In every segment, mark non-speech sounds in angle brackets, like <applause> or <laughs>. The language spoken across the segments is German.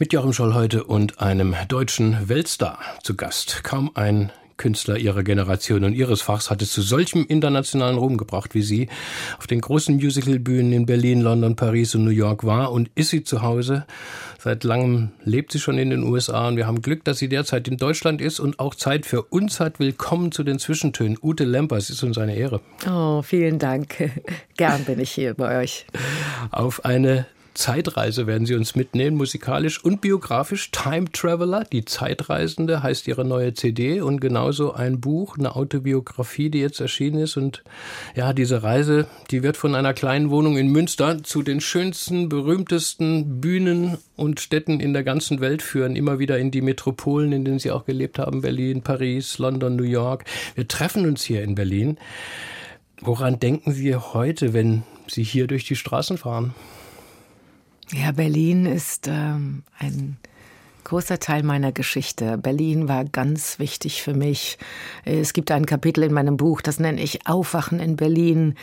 Mit Joachim Scholl heute und einem deutschen Weltstar zu Gast. Kaum ein Künstler ihrer Generation und ihres Fachs hat es zu solchem internationalen Ruhm gebracht wie sie. Auf den großen Musicalbühnen in Berlin, London, Paris und New York war und ist sie zu Hause. Seit langem lebt sie schon in den USA und wir haben Glück, dass sie derzeit in Deutschland ist und auch Zeit für uns hat. Willkommen zu den Zwischentönen. Ute Lempers, ist uns eine Ehre. Oh, vielen Dank. <laughs> Gern bin ich hier bei euch. Auf eine Zeitreise werden Sie uns mitnehmen, musikalisch und biografisch. Time Traveler, die Zeitreisende, heißt Ihre neue CD und genauso ein Buch, eine Autobiografie, die jetzt erschienen ist. Und ja, diese Reise, die wird von einer kleinen Wohnung in Münster zu den schönsten, berühmtesten Bühnen und Städten in der ganzen Welt führen. Immer wieder in die Metropolen, in denen Sie auch gelebt haben. Berlin, Paris, London, New York. Wir treffen uns hier in Berlin. Woran denken Sie heute, wenn Sie hier durch die Straßen fahren? Ja, Berlin ist ähm, ein großer Teil meiner Geschichte. Berlin war ganz wichtig für mich. Es gibt ein Kapitel in meinem Buch, das nenne ich Aufwachen in Berlin.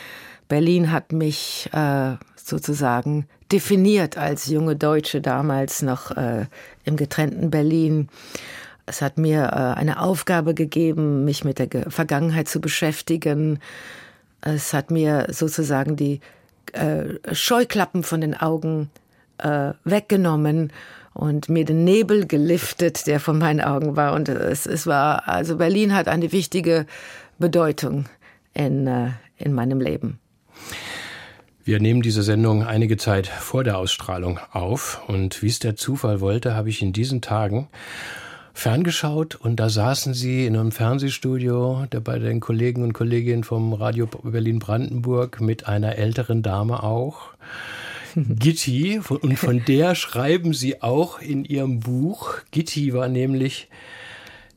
Berlin hat mich äh, sozusagen definiert als junge Deutsche damals noch äh, im getrennten Berlin. Es hat mir äh, eine Aufgabe gegeben, mich mit der Vergangenheit zu beschäftigen. Es hat mir sozusagen die äh, Scheuklappen von den Augen äh, weggenommen und mir den Nebel geliftet, der von meinen Augen war. Und es, es war, also Berlin hat eine wichtige Bedeutung in, äh, in meinem Leben. Wir nehmen diese Sendung einige Zeit vor der Ausstrahlung auf und wie es der Zufall wollte, habe ich in diesen Tagen ferngeschaut und da saßen sie in einem Fernsehstudio bei den Kollegen und Kolleginnen vom Radio Berlin Brandenburg mit einer älteren Dame auch Gitti. Und von der schreiben sie auch in ihrem Buch. Gitti war nämlich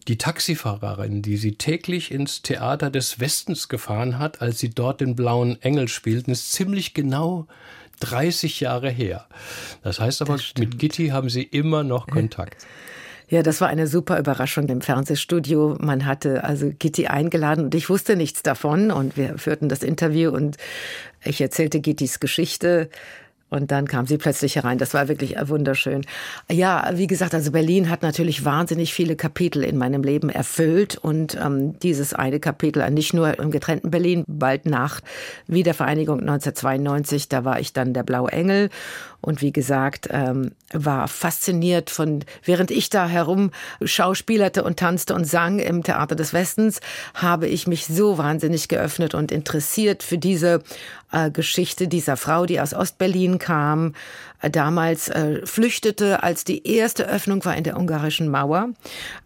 die Taxifahrerin, die sie täglich ins Theater des Westens gefahren hat, als sie dort den blauen Engel spielten, ist ziemlich genau 30 Jahre her. Das heißt aber, das mit Gitti haben sie immer noch Kontakt. Ja, das war eine super Überraschung im Fernsehstudio. Man hatte also Gitti eingeladen und ich wusste nichts davon und wir führten das Interview und ich erzählte Gittis Geschichte und dann kam sie plötzlich herein. Das war wirklich wunderschön. Ja, wie gesagt, also Berlin hat natürlich wahnsinnig viele Kapitel in meinem Leben erfüllt. Und ähm, dieses eine Kapitel, nicht nur im getrennten Berlin, bald nach Wiedervereinigung 1992, da war ich dann der Blaue Engel. Und wie gesagt, ähm, war fasziniert von, während ich da herum schauspielerte und tanzte und sang im Theater des Westens, habe ich mich so wahnsinnig geöffnet und interessiert für diese äh, Geschichte dieser Frau, die aus Ostberlin kam, äh, damals äh, flüchtete, als die erste Öffnung war in der ungarischen Mauer,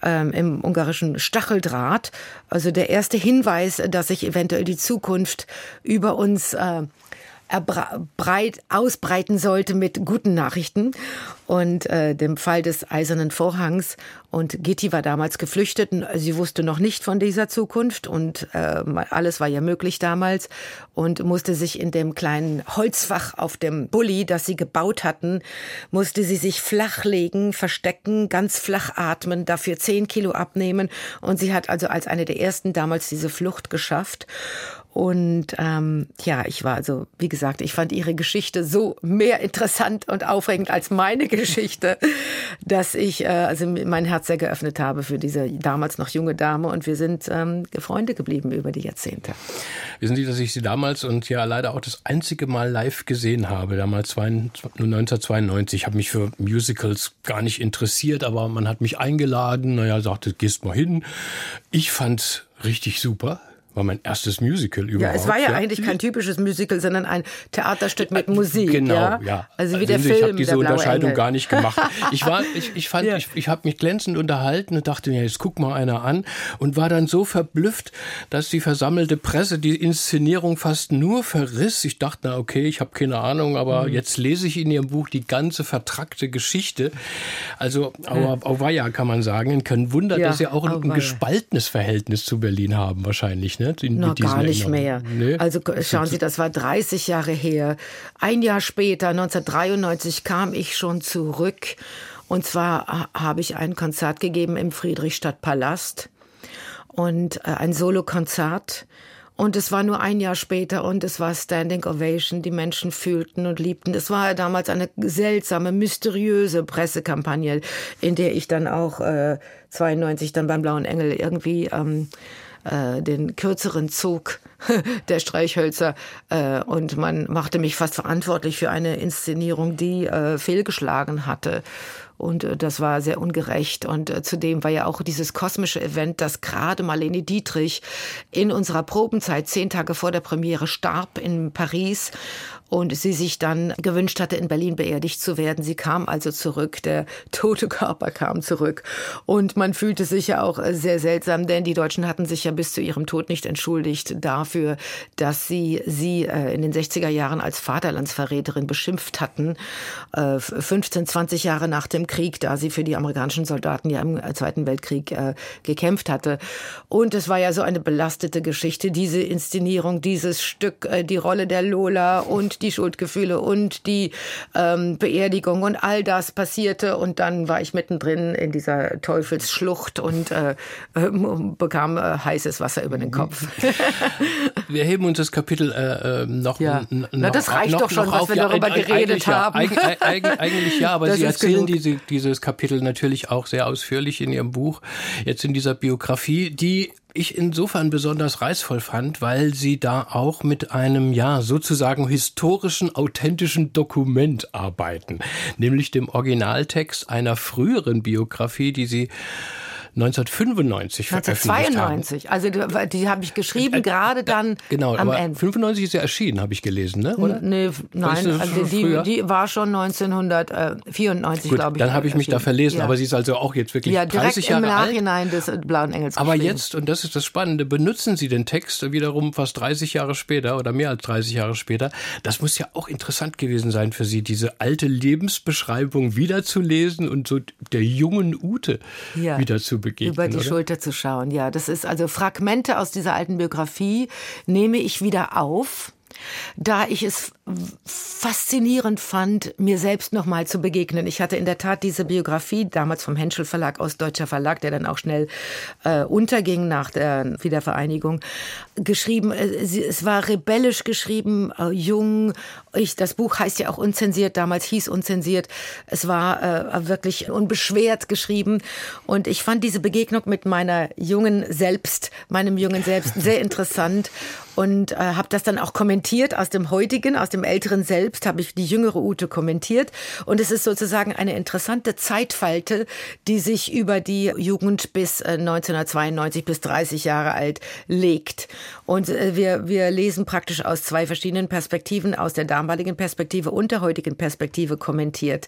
ähm, im ungarischen Stacheldraht. Also der erste Hinweis, dass sich eventuell die Zukunft über uns äh, breit ausbreiten sollte mit guten Nachrichten und äh, dem Fall des Eisernen Vorhangs. Und Gitti war damals geflüchtet. Sie wusste noch nicht von dieser Zukunft und äh, alles war ja möglich damals und musste sich in dem kleinen Holzfach auf dem Bulli, das sie gebaut hatten, musste sie sich flachlegen, verstecken, ganz flach atmen, dafür zehn Kilo abnehmen. Und sie hat also als eine der ersten damals diese Flucht geschafft. Und ähm, ja, ich war also, wie gesagt, ich fand ihre Geschichte so mehr interessant und aufregend als meine <laughs> Geschichte, dass ich äh, also mein Herz sehr geöffnet habe für diese damals noch junge Dame und wir sind ähm, Freunde geblieben über die Jahrzehnte. Wissen Sie, dass ich Sie damals und ja leider auch das einzige Mal live gesehen habe, damals 1992. Ich habe mich für Musicals gar nicht interessiert, aber man hat mich eingeladen, naja, sagte, gehst mal hin. Ich fand richtig super war mein erstes Musical überhaupt. Ja, es war ja, ja, eigentlich kein typisches Musical, sondern ein Theaterstück mit Musik. Genau, ja. ja. Also wie der Sie, Film. Ich habe diese Unterscheidung Engel. gar nicht gemacht. <laughs> Ich war, ich, ich fand, ja. ich, ich habe mich glänzend unterhalten und dachte mir, jetzt guck mal einer an und war dann so verblüfft, dass die versammelte Presse die Inszenierung fast nur verriss. Ich dachte, na okay, ich habe keine Ahnung, aber mhm. jetzt lese ich in Ihrem Buch die ganze vertrackte Geschichte. Also, ja. Auweia kann man sagen. Kein Wunder, dass Sie auch ein, ein gespaltenes Verhältnis zu Berlin haben, wahrscheinlich. Ne? In, Noch gar nicht mehr. Nee? Also schauen Sie, das war 30 Jahre her. Ein Jahr später, 1993, kam ich schon zurück. Und zwar habe ich ein Konzert gegeben im Friedrichstadtpalast und äh, ein Solokonzert. Und es war nur ein Jahr später und es war Standing Ovation. Die Menschen fühlten und liebten. Es war damals eine seltsame, mysteriöse Pressekampagne, in der ich dann auch äh, 92 dann beim Blauen Engel irgendwie ähm, äh, den kürzeren Zug <laughs> der Streichhölzer äh, und man machte mich fast verantwortlich für eine Inszenierung, die äh, fehlgeschlagen hatte. Und äh, das war sehr ungerecht. Und äh, zudem war ja auch dieses kosmische Event, dass gerade Marlene Dietrich in unserer Probenzeit zehn Tage vor der Premiere starb in Paris und sie sich dann gewünscht hatte, in Berlin beerdigt zu werden. Sie kam also zurück, der tote Körper kam zurück. Und man fühlte sich ja auch äh, sehr seltsam, denn die Deutschen hatten sich ja bis zu ihrem Tod nicht entschuldigt dafür, dass sie sie in den 60er Jahren als Vaterlandsverräterin beschimpft hatten. 15, 20 Jahre nach dem Krieg, da sie für die amerikanischen Soldaten ja im Zweiten Weltkrieg äh, gekämpft hatte. Und es war ja so eine belastete Geschichte, diese Inszenierung, dieses Stück, äh, die Rolle der Lola und die Schuldgefühle und die ähm, Beerdigung und all das passierte. Und dann war ich mittendrin in dieser Teufelsschlucht und äh, äh, bekam äh, heißes Wasser über den Kopf. <laughs> wir heben uns das Kapitel äh, äh noch, ja. Na, das reicht noch, doch schon, was wir darüber ja, geredet haben. Ja, eigentlich, eigentlich ja, aber <laughs> das Sie erzählen diese dieses Kapitel natürlich auch sehr ausführlich in Ihrem Buch, jetzt in dieser Biografie, die ich insofern besonders reizvoll fand, weil sie da auch mit einem, ja, sozusagen historischen, authentischen Dokument arbeiten, nämlich dem Originaltext einer früheren Biografie, die sie 1995 1992. Also die, die habe ich geschrieben, äh, gerade dann genau, am aber Ende. 95 ist ja erschienen, habe ich gelesen, ne? Oder? Nee, nein, also die, die, war schon 1994, glaube ich. Dann habe ich mich da verlesen, ja. aber sie ist also auch jetzt wirklich ja, 30 Jahre alt. im Nachhinein des Blauen Engels Aber jetzt, und das ist das Spannende, benutzen Sie den Text wiederum fast 30 Jahre später oder mehr als 30 Jahre später. Das muss ja auch interessant gewesen sein für Sie, diese alte Lebensbeschreibung wiederzulesen und so der jungen Ute ja. wieder zu begegnen. Über die oder? Schulter zu schauen, ja. Das ist also Fragmente aus dieser alten Biografie nehme ich wieder auf da ich es faszinierend fand, mir selbst nochmal zu begegnen. Ich hatte in der Tat diese Biografie, damals vom Henschel Verlag, Ostdeutscher Verlag, der dann auch schnell äh, unterging nach der Wiedervereinigung, geschrieben. Äh, es war rebellisch geschrieben, äh, jung. Ich, das Buch heißt ja auch unzensiert, damals hieß unzensiert. Es war äh, wirklich unbeschwert geschrieben. Und ich fand diese Begegnung mit meiner jungen Selbst, meinem jungen Selbst sehr interessant und äh, habe das dann auch kommentiert aus dem heutigen, aus dem älteren Selbst habe ich die jüngere Ute kommentiert und es ist sozusagen eine interessante Zeitfalte, die sich über die Jugend bis äh, 1992 bis 30 Jahre alt legt. Und äh, wir, wir lesen praktisch aus zwei verschiedenen Perspektiven, aus der damaligen Perspektive und der heutigen Perspektive kommentiert.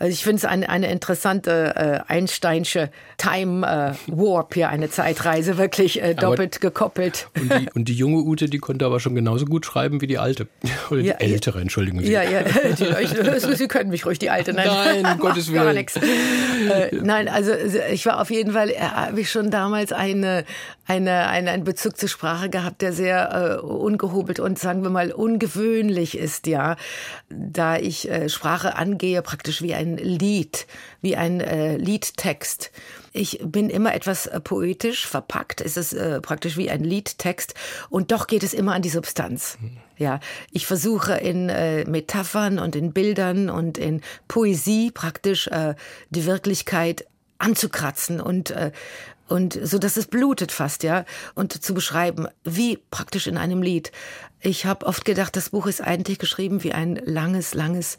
Also ich finde es eine, eine interessante äh, Einsteinsche Time äh, Warp hier, eine Zeitreise, wirklich äh, doppelt aber, gekoppelt. Und die, und die, junge Ute, die konnte aber schon genauso gut schreiben wie die alte. Oder ja, die ältere, entschuldigen Sie. Ja, ja, <laughs> die, Sie können mich ruhig die alte nennen. Nein, um <laughs> Gottes Willen. Gar nichts. Äh, nein, also ich war auf jeden Fall, äh, habe ich schon damals eine, eine, eine, einen Bezug zur Sprache gehabt, der sehr äh, ungehobelt und sagen wir mal ungewöhnlich ist, ja. Da ich äh, Sprache angehe, praktisch wie ein Lied, wie ein äh, Liedtext. Ich bin immer etwas äh, poetisch verpackt. Es ist äh, praktisch wie ein Liedtext und doch geht es immer an die Substanz. Ja, ich versuche in äh, Metaphern und in Bildern und in Poesie praktisch äh, die Wirklichkeit anzukratzen und äh, und so dass es blutet fast, ja, und zu beschreiben, wie praktisch in einem Lied. Ich habe oft gedacht, das Buch ist eigentlich geschrieben wie ein langes, langes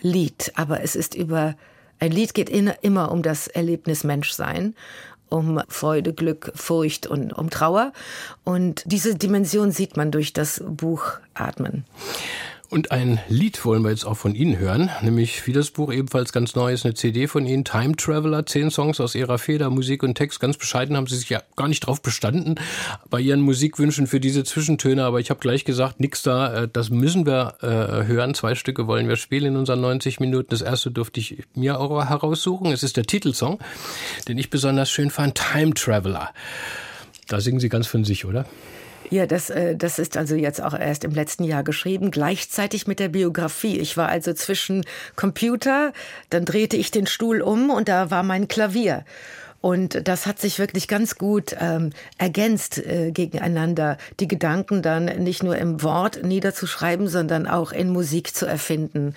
Lied, aber es ist über ein Lied geht in, immer um das Erlebnis Menschsein um Freude, Glück, Furcht und um Trauer. Und diese Dimension sieht man durch das Buch Atmen. Und ein Lied wollen wir jetzt auch von Ihnen hören, nämlich wie das Buch ebenfalls ganz neu ist, eine CD von Ihnen, Time Traveler, zehn Songs aus Ihrer Feder, Musik und Text. Ganz bescheiden haben Sie sich ja gar nicht drauf bestanden bei Ihren Musikwünschen für diese Zwischentöne, aber ich habe gleich gesagt, nix da, äh, das müssen wir äh, hören. Zwei Stücke wollen wir spielen in unseren 90 Minuten. Das erste durfte ich mir auch heraussuchen. Es ist der Titelsong, den ich besonders schön fand, Time Traveler. Da singen Sie ganz von sich, oder? Ja, das, äh, das ist also jetzt auch erst im letzten Jahr geschrieben, gleichzeitig mit der Biografie. Ich war also zwischen Computer, dann drehte ich den Stuhl um und da war mein Klavier. Und das hat sich wirklich ganz gut ähm, ergänzt äh, gegeneinander, die Gedanken dann nicht nur im Wort niederzuschreiben, sondern auch in Musik zu erfinden.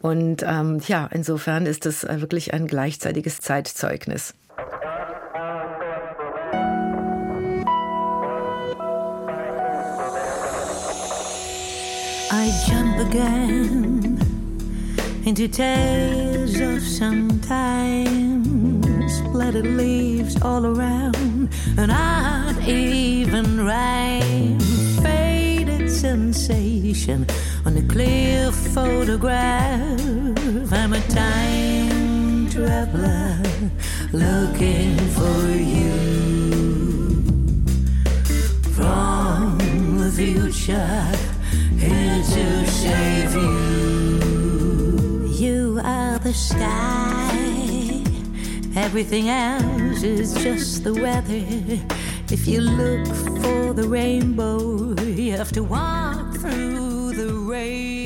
Und ähm, ja, insofern ist es äh, wirklich ein gleichzeitiges Zeitzeugnis. I jump again into tales of some time. Splattered leaves all around, and not even rhyme. Faded sensation on a clear photograph. I'm a time traveler looking for you from the future here to save you. You are the sky. Everything else is just the weather. If you look for the rainbow, you have to walk through the rain.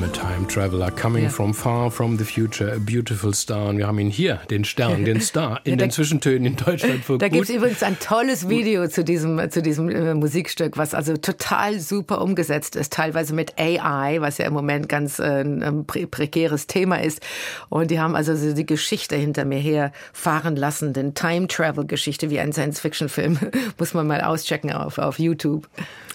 I'm a time traveler coming ja. from far from the future, a beautiful star. Und wir haben ihn hier, den Stern, den <laughs> Star, in ja, den Zwischentönen in Deutschland. <laughs> Da gibt es übrigens ein tolles Video zu diesem, zu diesem äh, Musikstück, was also total super umgesetzt ist, teilweise mit AI, was ja im Moment ganz äh, ein pre prekäres Thema ist. Und die haben also so die Geschichte hinter mir her fahren lassen, den Time-Travel-Geschichte wie ein Science-Fiction-Film. <laughs> Muss man mal auschecken auf, auf YouTube.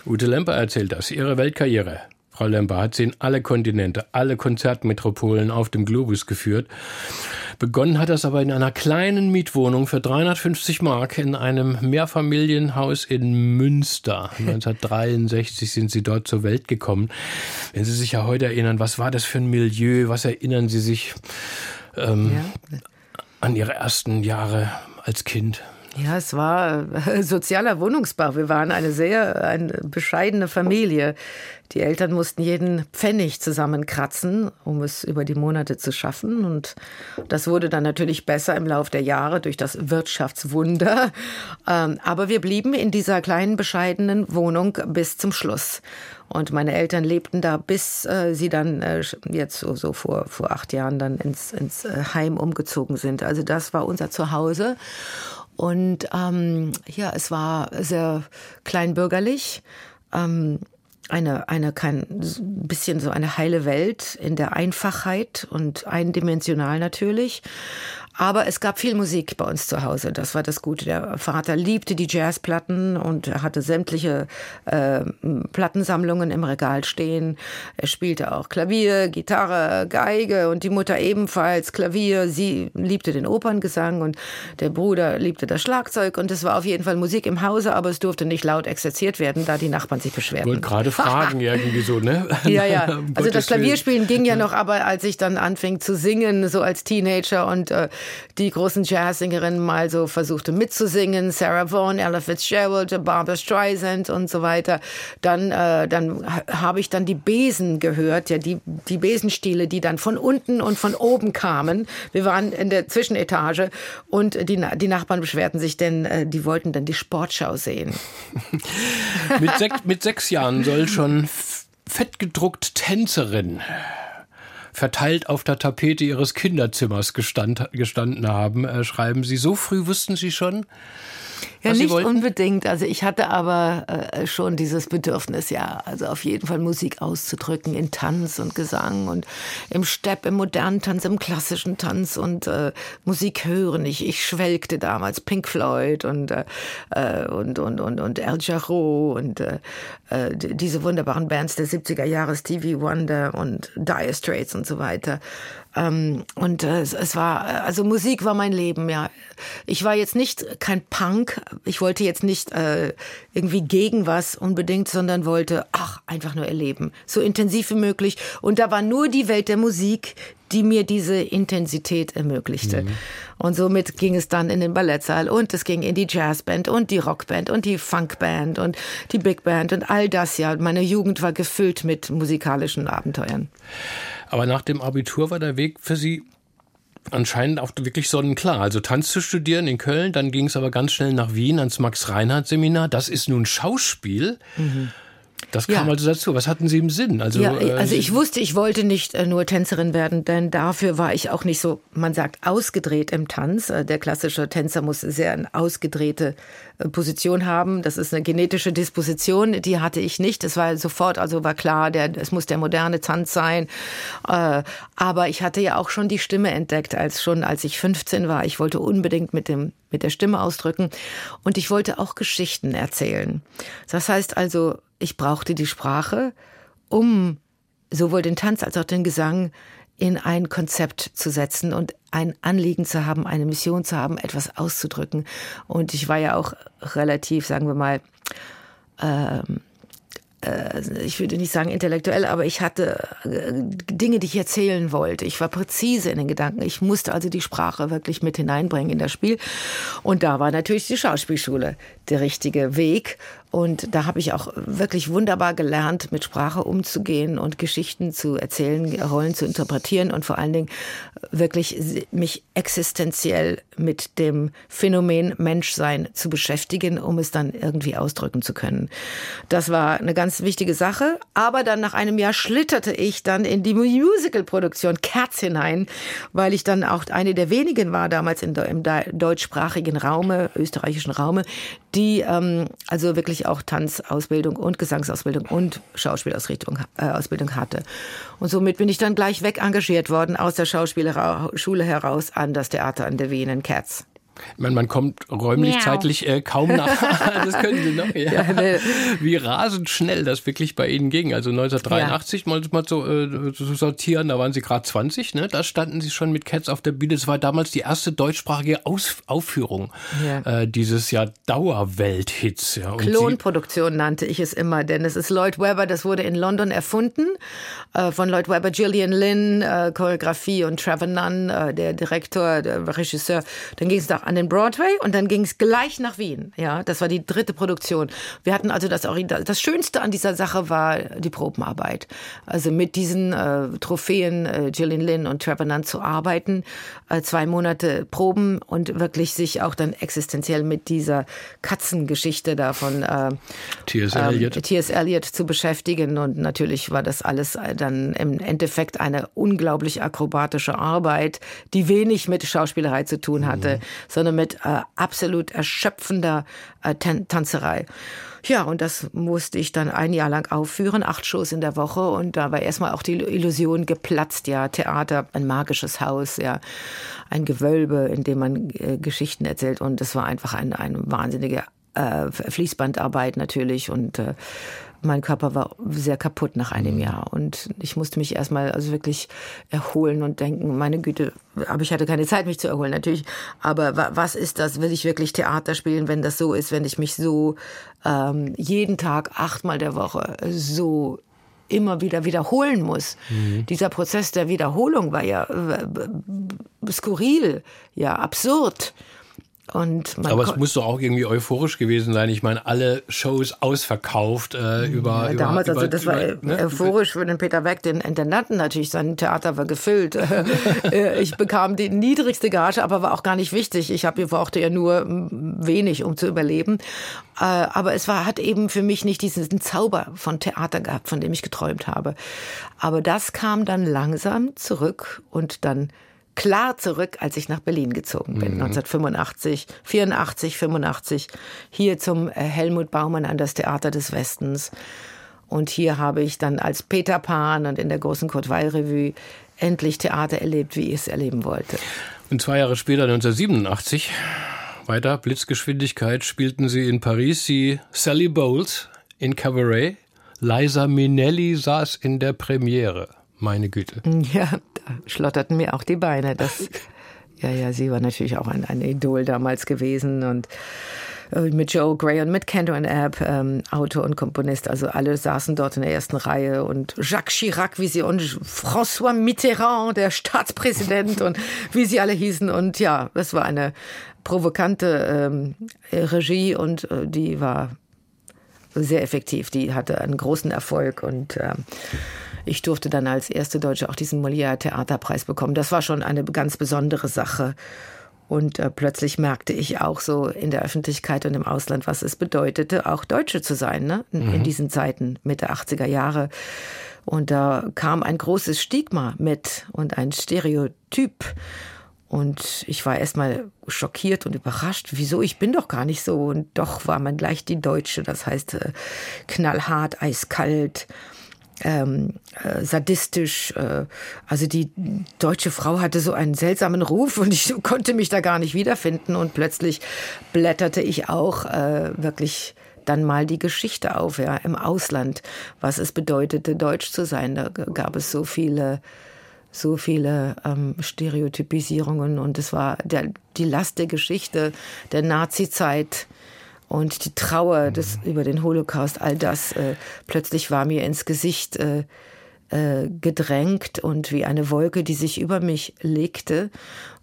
Ute Lemper erzählt das, ihre Weltkarriere. Frau Lemper hat sie in alle Kontinente, alle Konzertmetropolen auf dem Globus geführt. Begonnen hat das aber in einer kleinen Mietwohnung für 350 Mark in einem Mehrfamilienhaus in Münster. <laughs> 1963 sind sie dort zur Welt gekommen. Wenn Sie sich ja heute erinnern, was war das für ein Milieu? Was erinnern Sie sich ähm, ja. an Ihre ersten Jahre als Kind? Ja, es war äh, <laughs> sozialer Wohnungsbau. Wir waren eine sehr eine bescheidene Familie. Die Eltern mussten jeden Pfennig zusammenkratzen, um es über die Monate zu schaffen. Und das wurde dann natürlich besser im Laufe der Jahre durch das Wirtschaftswunder. Ähm, aber wir blieben in dieser kleinen, bescheidenen Wohnung bis zum Schluss. Und meine Eltern lebten da, bis äh, sie dann äh, jetzt so, so vor, vor acht Jahren dann ins, ins Heim umgezogen sind. Also das war unser Zuhause. Und ähm, ja, es war sehr kleinbürgerlich. Ähm, eine, eine kein bisschen so eine heile Welt in der Einfachheit und eindimensional natürlich. Aber es gab viel Musik bei uns zu Hause. Das war das Gute. Der Vater liebte die Jazzplatten und er hatte sämtliche äh, Plattensammlungen im Regal stehen. Er spielte auch Klavier, Gitarre, Geige und die Mutter ebenfalls Klavier. Sie liebte den Operngesang und der Bruder liebte das Schlagzeug. Und es war auf jeden Fall Musik im Hause, aber es durfte nicht laut exerziert werden, da die Nachbarn sich beschwerten. Ich wollte gerade <laughs> fragen irgendwie so, ne? <laughs> Ja, ja. <laughs> Also das Klavierspielen ging ja noch, aber als ich dann anfing zu singen, so als Teenager und äh, die großen Jazzsingerinnen mal so versuchte mitzusingen, Sarah Vaughan, Ella Fitzgerald, Barbara Streisand und so weiter. Dann, äh, dann habe ich dann die Besen gehört, ja, die, die Besenstiele, die dann von unten und von oben kamen. Wir waren in der Zwischenetage und die, die Nachbarn beschwerten sich, denn äh, die wollten dann die Sportschau sehen. <laughs> mit, sech, mit sechs Jahren soll schon fettgedruckt Tänzerin verteilt auf der Tapete ihres Kinderzimmers gestand, gestanden haben, äh, schreiben Sie. So früh wussten Sie schon? Ja, nicht unbedingt. Also ich hatte aber äh, schon dieses Bedürfnis, ja, also auf jeden Fall Musik auszudrücken in Tanz und Gesang und im Stepp, im modernen Tanz, im klassischen Tanz und äh, Musik hören. Ich, ich schwelgte damals Pink Floyd und äh, äh und und und und El Jarreau und äh, äh diese wunderbaren Bands der 70er Jahre, Stevie Wonder und Dire Straits und so weiter. Ähm, und äh, es, es war, also Musik war mein Leben, ja. Ich war jetzt nicht kein Punk. Ich wollte jetzt nicht äh, irgendwie gegen was unbedingt, sondern wollte, ach, einfach nur erleben. So intensiv wie möglich. Und da war nur die Welt der Musik, die mir diese Intensität ermöglichte. Mhm. Und somit ging es dann in den Ballettsaal und es ging in die Jazzband und die Rockband und die Funkband und die Big Band und all das, ja. Meine Jugend war gefüllt mit musikalischen Abenteuern. Aber nach dem Abitur war der Weg für Sie anscheinend auch wirklich sonnenklar. Also Tanz zu studieren in Köln, dann ging es aber ganz schnell nach Wien ans Max-Reinhardt-Seminar. Das ist nun Schauspiel. Mhm. Das kam ja. also dazu. Was hatten Sie im Sinn? Also, ja, äh, also ich wusste, ich wollte nicht äh, nur Tänzerin werden, denn dafür war ich auch nicht so, man sagt, ausgedreht im Tanz. Äh, der klassische Tänzer muss sehr eine ausgedrehte Position haben. Das ist eine genetische Disposition, die hatte ich nicht. Es war sofort, also war klar, der, es muss der moderne Tanz sein. Aber ich hatte ja auch schon die Stimme entdeckt, als schon als ich 15 war. Ich wollte unbedingt mit dem mit der Stimme ausdrücken und ich wollte auch Geschichten erzählen. Das heißt also, ich brauchte die Sprache, um sowohl den Tanz als auch den Gesang in ein Konzept zu setzen und ein Anliegen zu haben, eine Mission zu haben, etwas auszudrücken. Und ich war ja auch relativ, sagen wir mal, ähm, äh, ich würde nicht sagen intellektuell, aber ich hatte äh, Dinge, die ich erzählen wollte. Ich war präzise in den Gedanken. Ich musste also die Sprache wirklich mit hineinbringen in das Spiel. Und da war natürlich die Schauspielschule der richtige Weg. Und da habe ich auch wirklich wunderbar gelernt, mit Sprache umzugehen und Geschichten zu erzählen, Rollen zu interpretieren und vor allen Dingen wirklich mich existenziell mit dem Phänomen Menschsein zu beschäftigen, um es dann irgendwie ausdrücken zu können. Das war eine ganz wichtige Sache. Aber dann nach einem Jahr schlitterte ich dann in die Musicalproduktion Cats hinein, weil ich dann auch eine der wenigen war damals im deutschsprachigen Raume, österreichischen Raume, die ähm, also wirklich auch Tanzausbildung und Gesangsausbildung und Schauspielausbildung äh, hatte. Und somit bin ich dann gleich weg engagiert worden aus der Schauspielschule heraus an das Theater an der Wien in Cats. Man, man kommt räumlich, Miau. zeitlich äh, kaum nach. <laughs> <laughs> das können Sie noch. Ja. ja ne. Wie rasend schnell das wirklich bei Ihnen ging. Also 1983 ja. mal, mal zu, äh, zu sortieren, da waren Sie gerade 20. Ne? Da standen Sie schon mit Cats auf der Bühne. Das war damals die erste deutschsprachige Aus Aufführung ja. äh, dieses Jahr Dauerwelthits. Ja. Klonproduktion nannte ich es immer, denn es ist Lloyd Webber. Das wurde in London erfunden äh, von Lloyd Webber, Gillian Lynn, äh, Choreografie und Trevor Nunn, äh, der Direktor, der Regisseur. Dann ging es nach an den Broadway und dann ging es gleich nach Wien. Ja, das war die dritte Produktion. Wir hatten also das das Schönste an dieser Sache war die Probenarbeit. Also mit diesen äh, Trophäen äh, Gillian Lynn und Trevor Nunn zu arbeiten, äh, zwei Monate Proben und wirklich sich auch dann existenziell mit dieser Katzengeschichte da von äh, T.S. Eliot. Ähm, T.S. Eliot zu beschäftigen und natürlich war das alles dann im Endeffekt eine unglaublich akrobatische Arbeit, die wenig mit Schauspielerei zu tun hatte, mhm sondern mit äh, absolut erschöpfender äh, Tanzerei. Ja, und das musste ich dann ein Jahr lang aufführen, acht Shows in der Woche. Und da war erstmal auch die Illusion geplatzt, ja, Theater, ein magisches Haus, ja, ein Gewölbe, in dem man äh, Geschichten erzählt. Und es war einfach ein, eine wahnsinnige äh, Fließbandarbeit natürlich und äh, mein Körper war sehr kaputt nach einem mhm. Jahr und ich musste mich erstmal also wirklich erholen und denken, meine Güte, aber ich hatte keine Zeit, mich zu erholen natürlich. Aber was ist das? Will ich wirklich Theater spielen, wenn das so ist, wenn ich mich so ähm, jeden Tag achtmal der Woche so immer wieder wiederholen muss. Mhm. Dieser Prozess der Wiederholung war ja äh, skurril, ja absurd. Und Aber es muss doch auch irgendwie euphorisch gewesen sein. Ich meine, alle Shows ausverkauft äh, über, ja, Damals, über, also das über, war ne? euphorisch für den Peter Weck, den Intendanten natürlich. Sein Theater war gefüllt. <laughs> Äh, ich bekam die niedrigste Gage, aber war auch gar nicht wichtig. Ich habe brauchte ja nur wenig, um zu überleben. Äh, aber es war, hat eben für mich nicht diesen Zauber von Theater gehabt, von dem ich geträumt habe. Aber das kam dann langsam zurück und dann klar zurück, als ich nach Berlin gezogen bin, mhm. 1985, 84, 85, hier zum äh, Helmut Baumann an das Theater des Westens. Und hier habe ich dann als Peter Pan und in der großen Kurt Weil Revue endlich Theater erlebt, wie ich es erleben wollte. Und zwei Jahre später, 1987, weiter Blitzgeschwindigkeit, spielten sie in Paris die Sally Bowles in Cabaret. Liza Minnelli saß in der Premiere. Meine Güte. Ja, schlotterten mir auch die Beine. Das, <laughs> ja, ja, sie war natürlich auch ein, ein Idol damals gewesen und äh, mit Joe Gray und mit Kendall und Abb, ähm, Autor und Komponist. Also alle saßen dort in der ersten Reihe und Jacques Chirac, wie sie und François Mitterrand, der Staatspräsident und wie sie alle hießen. Und ja, es war eine provokante ähm, Regie und äh, die war sehr effektiv. Die hatte einen großen Erfolg und ähm, ich durfte dann als erste Deutsche auch diesen Molière Theaterpreis bekommen. Das war schon eine ganz besondere Sache. Und äh, plötzlich merkte ich auch so in der Öffentlichkeit und im Ausland, was es bedeutete, auch Deutsche zu sein, ne? in, mhm. in diesen Zeiten, Mitte 80er Jahre. Und da kam ein großes Stigma mit und ein Stereotyp. Und ich war erstmal schockiert und überrascht, wieso ich bin doch gar nicht so. Und doch war man gleich die Deutsche, das heißt äh, knallhart, eiskalt, ähm, äh, sadistisch. Äh, also die deutsche Frau hatte so einen seltsamen Ruf und ich <laughs> konnte mich da gar nicht wiederfinden. Und plötzlich blätterte ich auch äh, wirklich dann mal die Geschichte auf, ja, im Ausland, was es bedeutete, deutsch zu sein. Da gab es so viele so viele ähm, Stereotypisierungen und es war der, die Last der Geschichte der Nazi-Zeit und die Trauer des, mhm. über den Holocaust, all das äh, plötzlich war mir ins Gesicht äh, äh, gedrängt und wie eine Wolke, die sich über mich legte.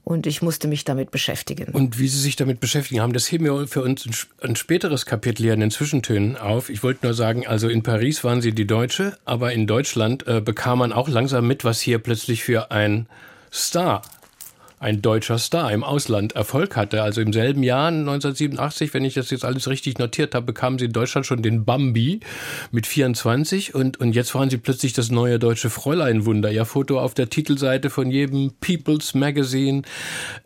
Und ich musste mich damit beschäftigen. Und wie Sie sich damit beschäftigen haben, das heben wir für uns ein späteres Kapitel hier in den Zwischentönen auf. Ich wollte nur sagen, also in Paris waren Sie die Deutsche, aber in Deutschland äh, bekam man auch langsam mit, was hier plötzlich für ein Star ein deutscher Star im Ausland Erfolg hatte. Also im selben Jahr, 1987, wenn ich das jetzt alles richtig notiert habe, bekamen sie in Deutschland schon den Bambi mit 24 und, und jetzt waren sie plötzlich das neue deutsche Fräuleinwunder. Ihr Foto auf der Titelseite von jedem People's Magazine.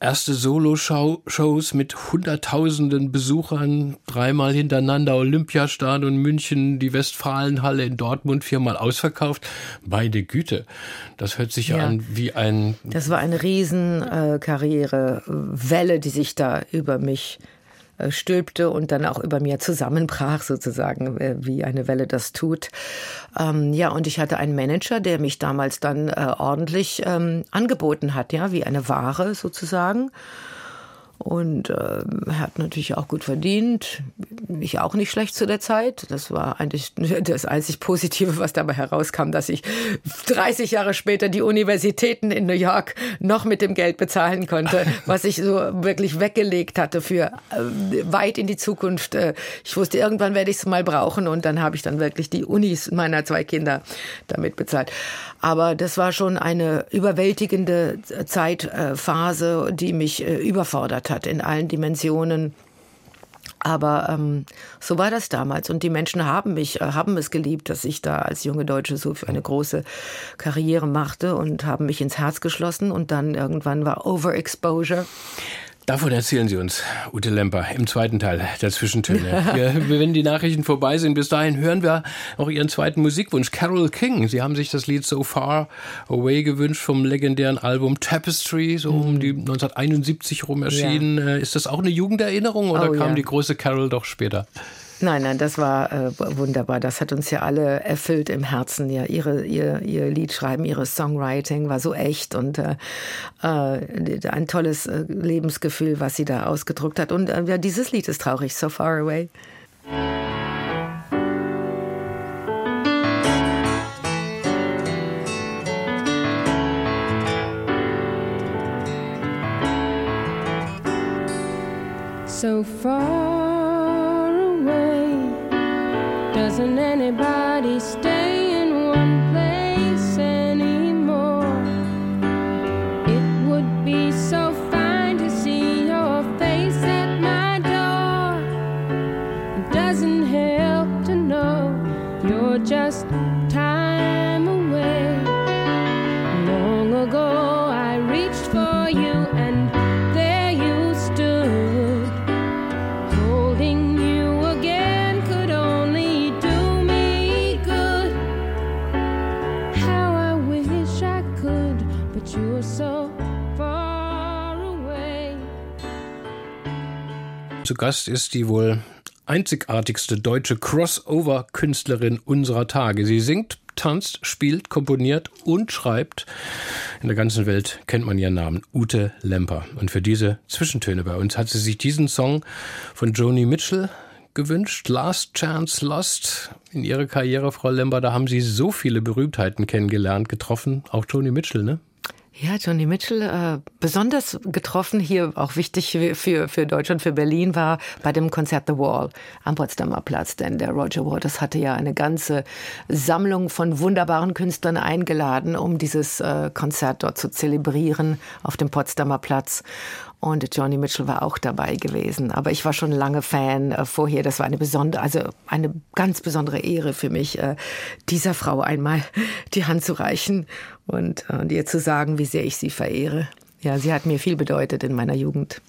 Erste Solo-Shows mit hunderttausenden Besuchern, dreimal hintereinander Olympiastadion München, die Westfalenhalle in Dortmund viermal ausverkauft. Beide Güte. Das hört sich ja. an wie ein... Das war ein riesen... Äh Karrierewelle, die sich da über mich äh, stülpte und dann auch über mir zusammenbrach, sozusagen, äh, wie eine Welle das tut. Ähm, ja, und ich hatte einen Manager, der mich damals dann äh, ordentlich ähm, angeboten hat, ja, wie eine Ware sozusagen und äh, hat natürlich auch gut verdient. Ich auch nicht schlecht zu der Zeit. Das war eigentlich das einzig Positive, was dabei herauskam, dass ich 30 Jahre später die Universitäten in New York noch mit dem Geld bezahlen konnte, <laughs> was ich so wirklich weggelegt hatte für äh, weit in die Zukunft. Äh, ich wusste, irgendwann werde ich es mal brauchen und dann habe ich dann wirklich die Unis meiner zwei Kinder damit bezahlt. Aber das war schon eine überwältigende Zeitphase, die mich äh, überfordert hat in allen Dimensionen. Aber ähm, so war das damals und die Menschen haben mich, äh, haben es geliebt, dass ich da als junge Deutsche so für eine große Karriere machte und haben mich ins Herz geschlossen und dann irgendwann war Overexposure. Davon erzählen Sie uns, Ute Lemper, im zweiten Teil der Zwischentöne. Wir, wenn die Nachrichten vorbei sind, bis dahin hören wir auch Ihren zweiten Musikwunsch, Carol King. Sie haben sich das Lied So Far Away gewünscht vom legendären Album Tapestry, so um mhm. die 1971 rum erschienen. Ja. Äh, ist das auch eine Jugenderinnerung oder oh, kam ja. die große Carol doch später? Nein, nein, das war äh, wunderbar. Das hat uns ja alle erfüllt im Herzen. Ja, ihre, ihr, ihr Liedschreiben, ihre Songwriting war so echt und äh, äh, ein tolles äh, Lebensgefühl, was sie da ausgedruckt hat. Und äh, ja, dieses Lied ist traurig, So Far Away. So far Doesn't anybody stay Gast ist die wohl einzigartigste deutsche Crossover-Künstlerin unserer Tage. Sie singt, tanzt, spielt, komponiert und schreibt. In der ganzen Welt kennt man ihren Namen, Ute Lemper. Und für diese Zwischentöne bei uns hat sie sich diesen Song von Joni Mitchell gewünscht. Last Chance Lost. In ihrer Karriere, Frau Lemper, da haben Sie so viele Berühmtheiten kennengelernt, getroffen. Auch Joni Mitchell, ne? Ja, Johnny Mitchell, äh, besonders getroffen hier, auch wichtig für, für Deutschland, für Berlin, war bei dem Konzert The Wall am Potsdamer Platz. Denn der Roger Waters hatte ja eine ganze Sammlung von wunderbaren Künstlern eingeladen, um dieses äh, Konzert dort zu zelebrieren auf dem Potsdamer Platz. Und Johnny Mitchell war auch dabei gewesen. Aber ich war schon lange Fan äh, vorher. Das war eine besondere, also eine ganz besondere Ehre für mich, äh, dieser Frau einmal die Hand zu reichen und, und ihr zu sagen, wie sehr ich sie verehre. Ja, sie hat mir viel bedeutet in meiner Jugend.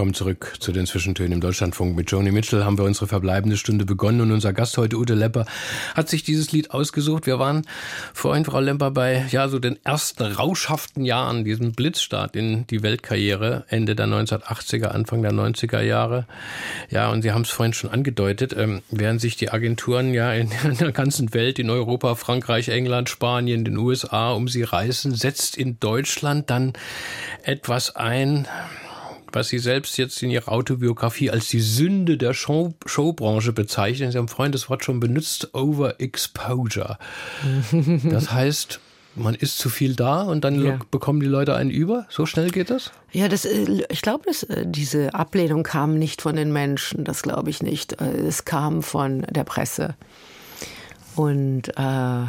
Willkommen zurück zu den Zwischentönen im Deutschlandfunk. Mit Joni Mitchell haben wir unsere verbleibende Stunde begonnen und unser Gast heute, Ute Lemper, hat sich dieses Lied ausgesucht. Wir waren vorhin, Frau Lemper, bei ja so den ersten rauschhaften Jahren, diesem Blitzstart in die Weltkarriere, Ende der 1980er, Anfang der 90er Jahre. Ja, und Sie haben es vorhin schon angedeutet, ähm, während sich die Agenturen ja in, <laughs> in der ganzen Welt, in Europa, Frankreich, England, Spanien, den USA um sie reißen, setzt in Deutschland dann etwas ein, was Sie selbst jetzt in Ihrer Autobiografie als die Sünde der Show Showbranche bezeichnen. Sie haben vorhin das Wort schon benutzt, Overexposure. <laughs> Das heißt, man ist zu viel da und dann ja. bekommen die Leute einen über? So schnell geht das? Ja, das, äh, ich glaube, dass äh, diese Ablehnung kam nicht von den Menschen, das glaube ich nicht. Äh, es kam von der Presse. Und äh,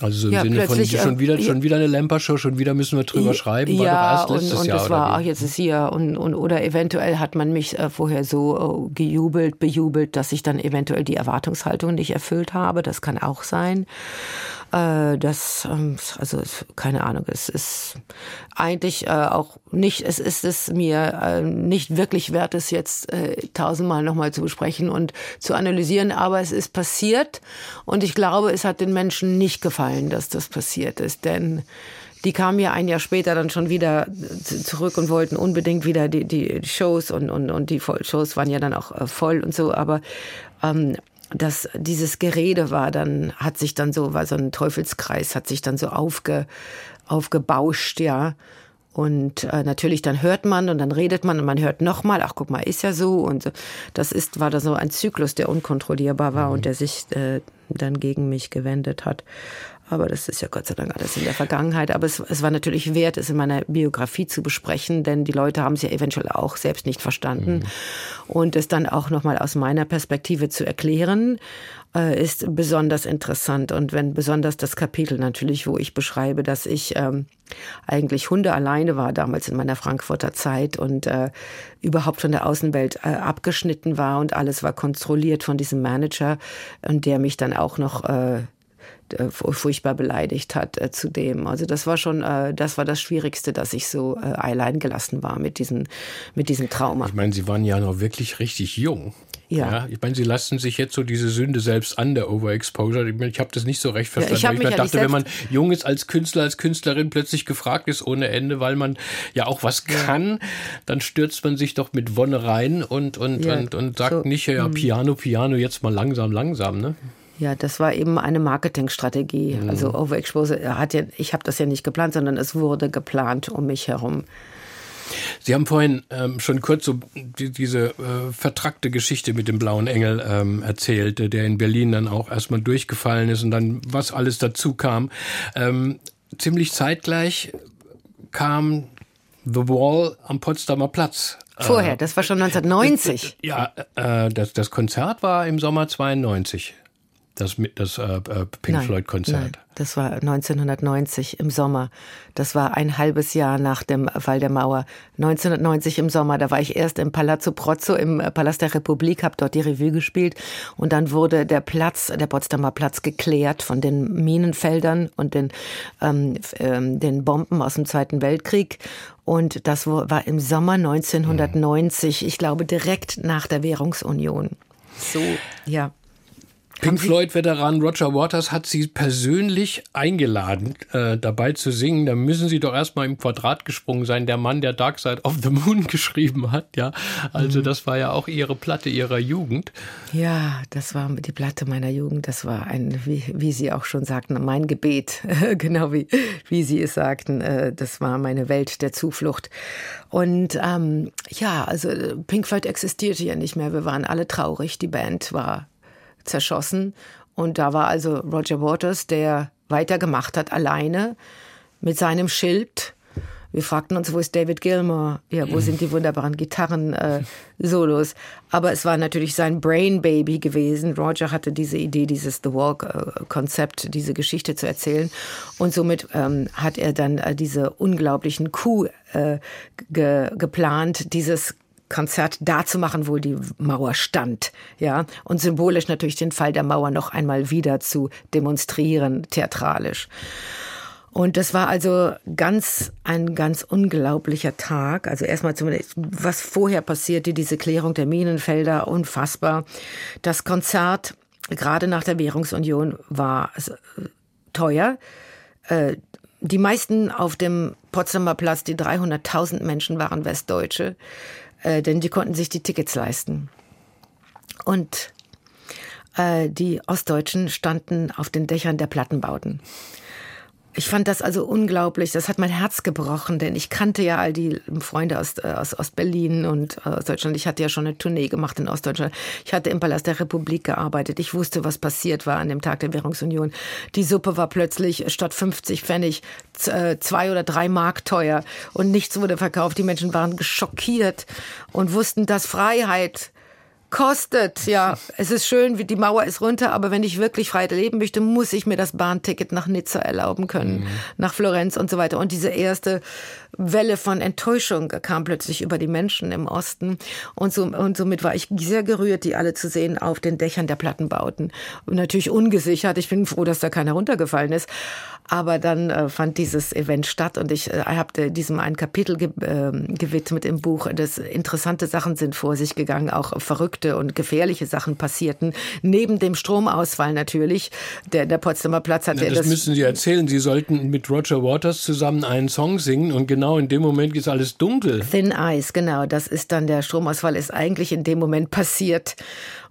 also so im ja, Sinne von schon wieder, schon wieder eine Lemper-Show, schon wieder müssen wir drüber schreiben, war ja, doch erst letztes und, und Jahr. Das war, ach, jetzt ist hier und, und oder eventuell hat man mich äh, vorher so äh, gejubelt, bejubelt, dass ich dann eventuell die Erwartungshaltung nicht erfüllt habe. Das kann auch sein. Äh, das, ähm, also keine Ahnung, es ist eigentlich äh, auch nicht, es ist es mir äh, nicht wirklich wert, es jetzt tausendmal nochmal zu besprechen und zu analysieren, aber es ist passiert und ich glaube, es hat den Menschen nicht gefallen, dass das passiert ist, denn die kamen ja ein Jahr später dann schon wieder zurück und wollten unbedingt wieder die, die Shows und, und, und die Shows waren ja dann auch voll und so, aber ähm, dass dieses Gerede war, dann hat sich dann so, war so ein Teufelskreis, hat sich dann so aufge, aufgebauscht, ja. Und äh, natürlich dann hört man und dann redet man und man hört nochmal, ach guck mal, ist ja so. Und so. das ist, war da so ein Zyklus, der unkontrollierbar war mhm. und der sich äh, dann gegen mich gewendet hat. Aber das ist ja Gott sei Dank alles in der Vergangenheit. Aber es, es war natürlich wert, es in meiner Biografie zu besprechen, denn die Leute haben es ja eventuell auch selbst nicht verstanden. Mhm. Und es dann auch nochmal aus meiner Perspektive zu erklären, äh, ist besonders interessant. Und wenn besonders das Kapitel natürlich, wo ich beschreibe, dass ich ähm, eigentlich Hunde alleine war damals in meiner Frankfurter Zeit und äh, überhaupt von der Außenwelt äh, abgeschnitten war und alles war kontrolliert von diesem Manager und der mich dann auch noch äh, furchtbar beleidigt hat äh, zu dem. Also das war schon, äh, das war das Schwierigste, dass ich so äh, allein gelassen war mit diesem, mit diesem Trauma. Ich meine, Sie waren ja noch wirklich richtig jung. Ja. ja. Ich meine, Sie lassen sich jetzt so diese Sünde selbst an, der Overexposure. Ich, ich habe das nicht so recht verstanden. Ja, ich, ich dachte, wenn man jung ist als Künstler, als Künstlerin plötzlich gefragt ist ohne Ende, weil man ja auch was kann, ja. dann stürzt man sich doch mit Wonne rein und, und, ja, und, und sagt so, nicht, ja, hm. Piano, Piano, jetzt mal langsam, langsam, ne? Ja, das war eben eine Marketingstrategie. Mhm. Also Overexposure hat ja, ich habe das ja nicht geplant, sondern es wurde geplant um mich herum. Sie haben vorhin ähm, schon kurz so die, diese äh, vertrackte Geschichte mit dem blauen Engel ähm, erzählt, äh, der in Berlin dann auch erstmal durchgefallen ist und dann was alles dazu kam. Ähm, ziemlich zeitgleich kam The Wall am Potsdamer Platz. Vorher, das war schon 1990. Ja, äh, das, das Konzert war im Sommer 92. Das, das äh, Pink Floyd-Konzert. Das war 1990 im Sommer. Das war ein halbes Jahr nach dem Fall der Mauer. 1990 im Sommer, da war ich erst im Palazzo Prozzo im Palast der Republik, habe dort die Revue gespielt und dann wurde der Platz, der Potsdamer Platz geklärt von den Minenfeldern und den, ähm, ähm, den Bomben aus dem Zweiten Weltkrieg. Und das war im Sommer 1990, ich glaube direkt nach der Währungsunion. So, ja. Pink Floyd-Veteran Roger Waters hat Sie persönlich eingeladen, äh, dabei zu singen. Da müssen Sie doch erstmal im Quadrat gesprungen sein. Der Mann, der Dark Side of the Moon <laughs> geschrieben hat, ja. Also mhm. das war ja auch Ihre Platte Ihrer Jugend. Ja, das war die Platte meiner Jugend. Das war ein, wie, wie Sie auch schon sagten, mein Gebet. <laughs> genau wie, wie Sie es sagten. Äh, das war meine Welt der Zuflucht. Und ähm, ja, also Pink Floyd existierte ja nicht mehr. Wir waren alle traurig. Die Band war zerschossen. Und da war also Roger Waters, der weitergemacht hat, alleine mit seinem Schild. Wir fragten uns, wo ist David Gilmour? Ja, wo sind die wunderbaren Gitarren-Solos? Äh, <laughs> Aber es war natürlich sein Brain Baby gewesen. Roger hatte diese Idee, dieses The Walk-Konzept, diese Geschichte zu erzählen. Und somit ähm, hat er dann äh, diese unglaublichen Coup äh, ge geplant, dieses Konzert da zu machen, wo die Mauer stand, ja, und symbolisch natürlich den Fall der Mauer noch einmal wieder zu demonstrieren, theatralisch. Und das war also ganz, ein ganz unglaublicher Tag. Also erstmal zumindest, was vorher passierte, diese Klärung der Minenfelder, unfassbar. Das Konzert, gerade nach der Währungsunion, war teuer. Äh, die meisten auf dem Potsdamer Platz, die 300.000 Menschen waren Westdeutsche äh, denn die konnten sich die Tickets leisten. Und äh, die Ostdeutschen standen auf den Dächern der Plattenbauten. Ich fand das also unglaublich. Das hat mein Herz gebrochen, denn ich kannte ja all die Freunde aus, äh, aus Ostberlin und äh, aus Deutschland. Ich hatte ja schon eine Tournee gemacht in Ostdeutschland. Ich hatte im Palast der Republik gearbeitet. Ich wusste, was passiert war an dem Tag der Währungsunion. Die Suppe war plötzlich statt 50 Pfennig äh, zwei oder drei Mark teuer und nichts wurde verkauft. Die Menschen waren geschockiert und wussten, dass Freiheit kostet. Ja, es ist schön, wie die Mauer ist runter, aber wenn ich wirklich frei leben möchte, muss ich mir das Bahnticket nach Nizza erlauben können, mhm. nach Florenz und so weiter. Und diese erste Welle von Enttäuschung kam plötzlich über die Menschen im Osten. Und, so, und somit war ich sehr gerührt, die alle zu sehen auf den Dächern der Plattenbauten. Und natürlich ungesichert. Ich bin froh, dass da keiner runtergefallen ist. Aber dann äh, fand dieses Event statt und ich äh, habe diesem ein Kapitel ge äh, gewidmet im Buch. Das interessante Sachen sind vor sich gegangen, auch verrückte und gefährliche Sachen passierten. Neben dem Stromausfall natürlich. Der, der Potsdamer Platz hat ja, das, das müssen Sie erzählen. Sie sollten mit Roger Waters zusammen einen Song singen und genau in dem Moment ist alles dunkel. Thin Ice, genau. Das ist dann der Stromausfall ist eigentlich in dem Moment passiert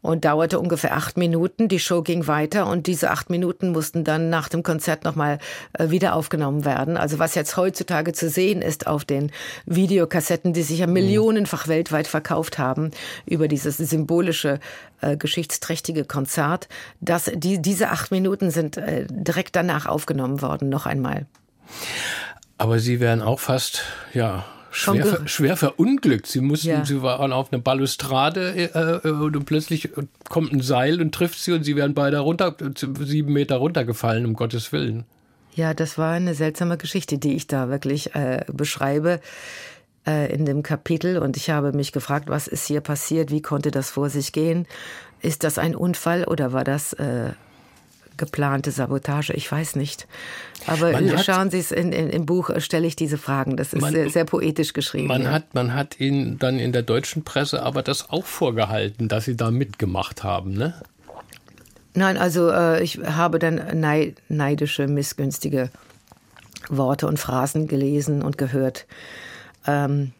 und dauerte ungefähr acht Minuten. Die Show ging weiter und diese acht Minuten mussten dann nach dem Konzert nochmal äh, wieder aufgenommen werden. Also was jetzt heutzutage zu sehen ist auf den Videokassetten, die sich ja mhm. millionenfach weltweit verkauft haben über dieses symbolische, äh, geschichtsträchtige Konzert, dass die, diese acht Minuten sind äh, direkt danach aufgenommen worden, noch einmal. Aber Sie wären auch fast, ja, schwer, ver, schwer verunglückt. Sie mussten, ja. sie waren auf einer Balustrade äh, äh, und plötzlich kommt ein Seil und trifft sie und sie werden beide runter, sieben Meter runtergefallen, um Gottes Willen. Ja, das war eine seltsame Geschichte, die ich da wirklich äh, beschreibe äh, in dem Kapitel. Und ich habe mich gefragt, was ist hier passiert? Wie konnte das vor sich gehen? Ist das ein Unfall oder war das äh, geplante Sabotage? Ich weiß nicht. Aber schauen Sie es in, in, im Buch, äh, stelle ich diese Fragen. Das ist man, sehr, sehr, poetisch geschrieben. Man, ja. hat, man hat Ihnen dann in der deutschen Presse aber das auch vorgehalten, dass Sie da mitgemacht haben, ne? Nein, also äh, ich habe dann neidische, missgünstige Worte und Phrasen gelesen und gehört. Ähm,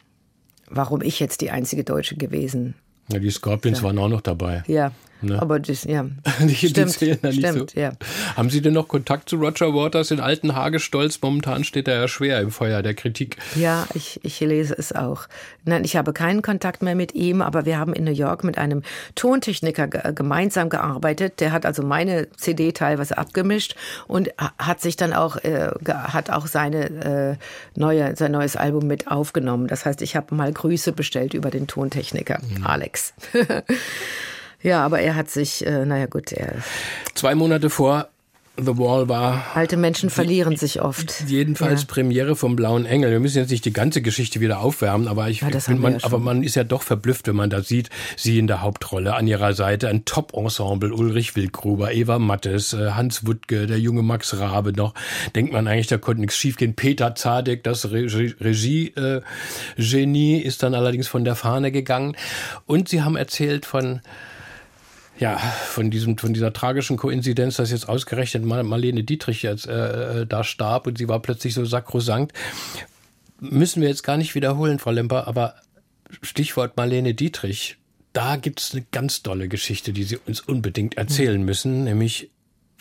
warum ich jetzt die einzige Deutsche gewesen ja, die Scorpions ja. waren auch noch dabei. Ja. Ne? Aber das, ja. <laughs> die, die stimmt, zählen da nicht stimmt, so. ja. Haben Sie denn noch Kontakt zu Roger Waters, den alten Hagestolz? Momentan steht er ja schwer im Feuer der Kritik. Ja, ich, ich lese es auch. Nein, ich habe keinen Kontakt mehr mit ihm, aber wir haben in New York mit einem Tontechniker ge gemeinsam gearbeitet. Der hat also meine CD teilweise abgemischt und hat sich dann auch, äh, hat auch seine, äh, neue, sein neues Album mit aufgenommen. Das heißt, ich habe mal Grüße bestellt über den Tontechniker, mhm. Alex. <laughs> Ja, aber er hat sich, äh, naja gut, er. Zwei Monate vor The Wall war. Alte Menschen verlieren sich oft. Jedenfalls ja. Premiere vom Blauen Engel. Wir müssen jetzt nicht die ganze Geschichte wieder aufwärmen, aber ich, ja, bin, man, ja aber man ist ja doch verblüfft, wenn man da sieht, sie in der Hauptrolle an ihrer Seite ein Top-Ensemble, Ulrich Wildgruber, Eva Mattes, äh, Hans Wuttke, der junge Max Rabe noch. Denkt man eigentlich, da konnte nichts schiefgehen. Peter Zadek, das Regie-Genie, äh, ist dann allerdings von der Fahne gegangen. Und sie haben erzählt von ja, von diesem, von dieser tragischen Koinzidenz, dass jetzt ausgerechnet Marlene Dietrich jetzt äh, äh, da starb und sie war plötzlich so sakrosankt, müssen wir jetzt gar nicht wiederholen, Frau Lemper, aber Stichwort Marlene Dietrich, da gibt es eine ganz tolle Geschichte, die Sie uns unbedingt erzählen müssen, nämlich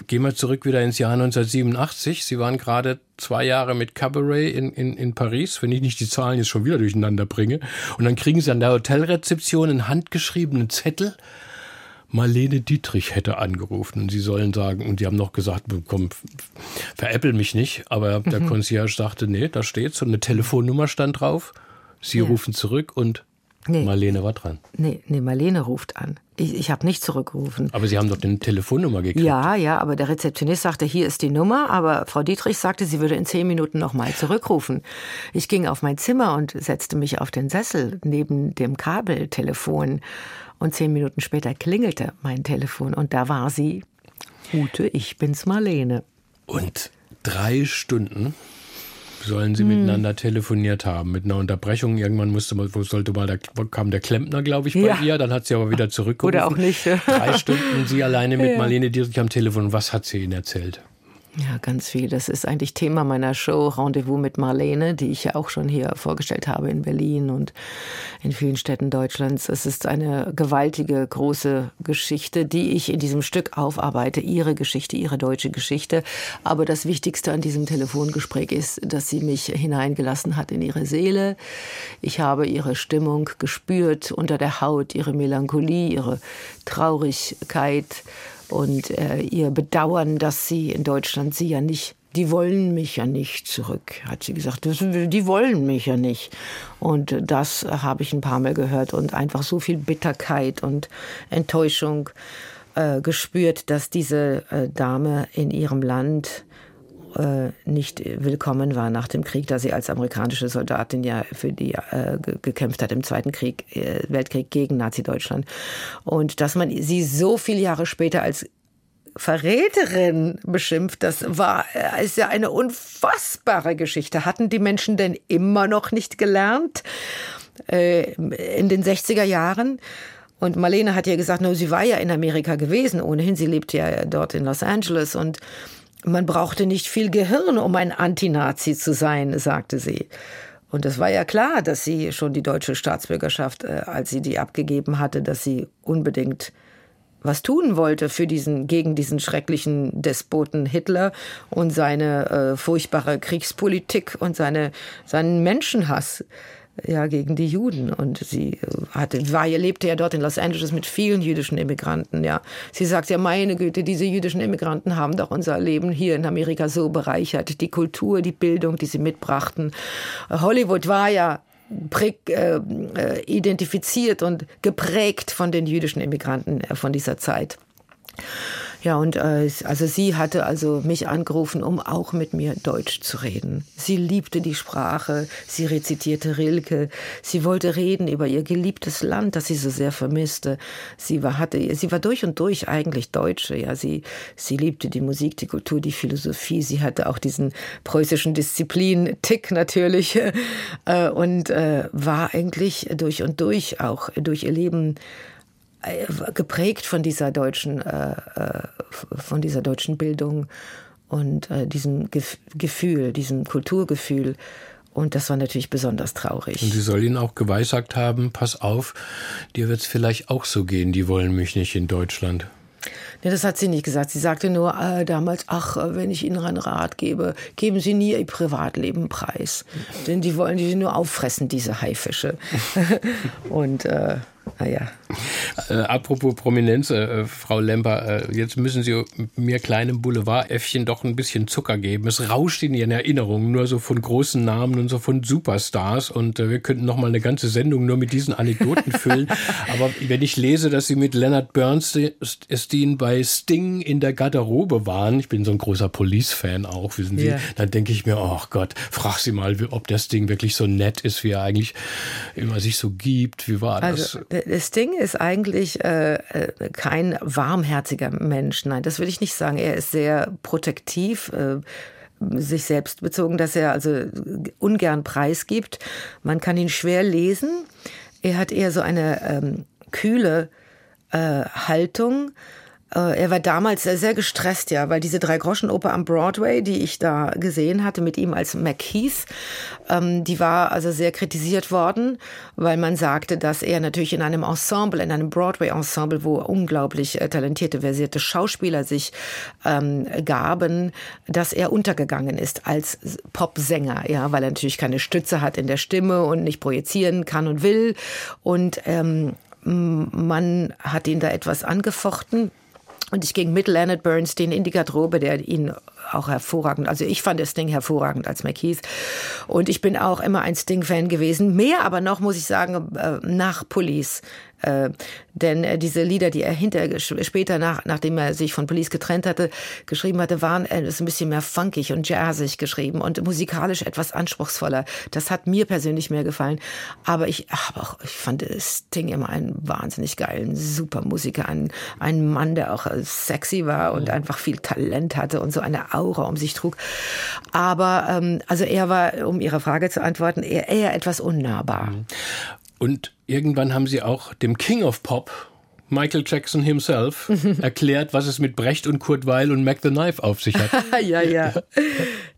Gehen wir zurück wieder ins Jahr 1987. Sie waren gerade zwei Jahre mit Cabaret in, in, in Paris, wenn ich nicht die Zahlen jetzt schon wieder durcheinander bringe. Und dann kriegen Sie an der Hotelrezeption einen handgeschriebenen Zettel Marlene Dietrich hätte angerufen und sie sollen sagen, und die haben noch gesagt, komm, veräppel mich nicht, aber der mhm. Concierge sagte, nee, da steht's und eine Telefonnummer stand drauf. Sie ja. rufen zurück und nee. Marlene war dran. Nee, nee, Marlene ruft an. Ich, ich habe nicht zurückgerufen. Aber Sie haben doch eine Telefonnummer gekriegt. Ja, ja, aber der Rezeptionist sagte, hier ist die Nummer, aber Frau Dietrich sagte, sie würde in zehn Minuten nochmal zurückrufen. Ich ging auf mein Zimmer und setzte mich auf den Sessel neben dem Kabeltelefon und zehn Minuten später klingelte mein Telefon und da war sie. Ute, ich bin's Marlene. Und drei Stunden sollen sie hm. miteinander telefoniert haben, mit einer Unterbrechung. Irgendwann musste man, wo sollte mal, da kam der Klempner, glaube ich, bei ja. ihr. Dann hat sie aber wieder zurückgerufen. Oder auch nicht. Drei Stunden sie alleine mit <laughs> ja. Marlene Dietrich am Telefon. Was hat sie Ihnen erzählt? Ja, ganz viel. Das ist eigentlich Thema meiner Show Rendezvous mit Marlene, die ich ja auch schon hier vorgestellt habe in Berlin und in vielen Städten Deutschlands. Es ist eine gewaltige, große Geschichte, die ich in diesem Stück aufarbeite. Ihre Geschichte, ihre deutsche Geschichte. Aber das Wichtigste an diesem Telefongespräch ist, dass sie mich hineingelassen hat in ihre Seele. Ich habe ihre Stimmung gespürt unter der Haut, ihre Melancholie, ihre Traurigkeit und äh, ihr Bedauern, dass sie in Deutschland sie ja nicht die wollen mich ja nicht zurück, hat sie gesagt. Die wollen mich ja nicht. Und das habe ich ein paar Mal gehört und einfach so viel Bitterkeit und Enttäuschung äh, gespürt, dass diese äh, Dame in ihrem Land äh, nicht willkommen war nach dem Krieg, da sie als amerikanische Soldatin ja für die äh, gekämpft hat im Zweiten Krieg, äh, Weltkrieg gegen Nazi-Deutschland. Und dass man sie so viele Jahre später als Verräterin beschimpft, das war, äh, ist ja eine unfassbare Geschichte. Hatten die Menschen denn immer noch nicht gelernt äh, in den 60er Jahren? Und Marlene hat ja gesagt, no, sie war ja in Amerika gewesen, ohnehin, sie lebt ja dort in Los Angeles und man brauchte nicht viel Gehirn, um ein Antinazi zu sein, sagte sie. Und es war ja klar, dass sie schon die deutsche Staatsbürgerschaft, äh, als sie die abgegeben hatte, dass sie unbedingt was tun wollte für diesen, gegen diesen schrecklichen Despoten Hitler und seine äh, furchtbare Kriegspolitik und seine, seinen Menschenhass ja, gegen die Juden. Und sie hatte, war, lebte ja dort in Los Angeles mit vielen jüdischen Immigranten, ja. Sie sagt ja, meine Güte, diese jüdischen Immigranten haben doch unser Leben hier in Amerika so bereichert. Die Kultur, die Bildung, die sie mitbrachten. Hollywood war ja äh, äh identifiziert und geprägt von den jüdischen Immigranten äh, von dieser Zeit. Ja, und äh, also sie hatte also mich angerufen, um auch mit mir Deutsch zu reden. Sie liebte die Sprache, sie rezitierte Rilke, sie wollte reden über ihr geliebtes Land, das sie so sehr vermisste. Sie war hatte, sie war durch und durch eigentlich Deutsche. Ja, sie sie liebte die Musik, die Kultur, die Philosophie. Sie hatte auch diesen preußischen Disziplin-Tick natürlich <laughs> äh, und äh, war eigentlich durch und durch auch durch ihr Leben geprägt von dieser deutschen, äh, äh, von dieser deutschen Bildung und diesem Gefühl, diesem Kulturgefühl. Und das war natürlich besonders traurig. Und sie soll ihn auch geweissagt haben, pass auf, dir wird es vielleicht auch so gehen, die wollen mich nicht in Deutschland. Nee, das hat sie nicht gesagt. Sie sagte nur äh, damals, ach, äh, wenn ich Ihnen einen Rat gebe, geben Sie nie Ihr Privatleben preis. Denn die wollen die nur auffressen, diese Haifische. <laughs> Und äh, naja. Äh, apropos Prominenz, äh, Frau Lemper, äh, jetzt müssen Sie mir kleinem Boulevarдэffchen doch ein bisschen Zucker geben. Es rauscht in Ihren Erinnerungen nur so von großen Namen und so von Superstars und äh, wir könnten noch mal eine ganze Sendung nur mit diesen Anekdoten <laughs> füllen. Aber wenn ich lese, dass Sie mit Leonard Bernstein bei Sting in der Garderobe waren, ich bin so ein großer Police-Fan auch, wissen Sie, yeah. dann denke ich mir, oh Gott, frag Sie mal, ob der Sting wirklich so nett ist, wie er eigentlich immer sich so gibt. Wie war das? Also, Sting ist eigentlich äh, äh, kein warmherziger Mensch. Nein, das würde ich nicht sagen. Er ist sehr protektiv. Äh, sich selbst bezogen, dass er also ungern preisgibt. Man kann ihn schwer lesen. Er hat eher so eine ähm, kühle äh, Haltung. Äh, er war damals sehr gestresst, ja, weil diese Drei-Groschen-Oper am Broadway, die ich da gesehen hatte mit ihm als McKeith, ähm, die war also sehr kritisiert worden, weil man sagte, dass er natürlich in einem Ensemble, in einem Broadway-Ensemble, wo unglaublich äh, talentierte, versierte Schauspieler sich ähm, gaben, dass er untergegangen ist als Popsänger, ja, weil er natürlich keine Stütze hat in der Stimme und nicht projizieren kann und will. Und ähm, man hat ihn da etwas angefochten. Und ich ging mit Leonard Bernstein in die Garderobe, der ihn auch hervorragend, also ich fand das Ding hervorragend als McKeith. Und ich bin auch immer ein Sting-Fan gewesen. Mehr aber noch, muss ich sagen, äh, nach Police. Äh, denn äh, diese Lieder, die er hinter später nach, nachdem er sich von Police getrennt hatte, geschrieben hatte, waren äh, ein bisschen mehr funkig und jazzig geschrieben und musikalisch etwas anspruchsvoller. Das hat mir persönlich mehr gefallen. Aber ich, aber auch, ich fand Sting immer einen wahnsinnig geilen, super Musiker, ein, ein Mann, der auch äh, sexy war und mhm. einfach viel Talent hatte und so eine Aura um sich trug. Aber ähm, also er war, um Ihre Frage zu antworten, eher, eher etwas unnahbar. Mhm. Und irgendwann haben sie auch dem King of Pop, Michael Jackson himself, <laughs> erklärt, was es mit Brecht und Kurt Weil und Mac the Knife auf sich hat. <laughs> ja, ja.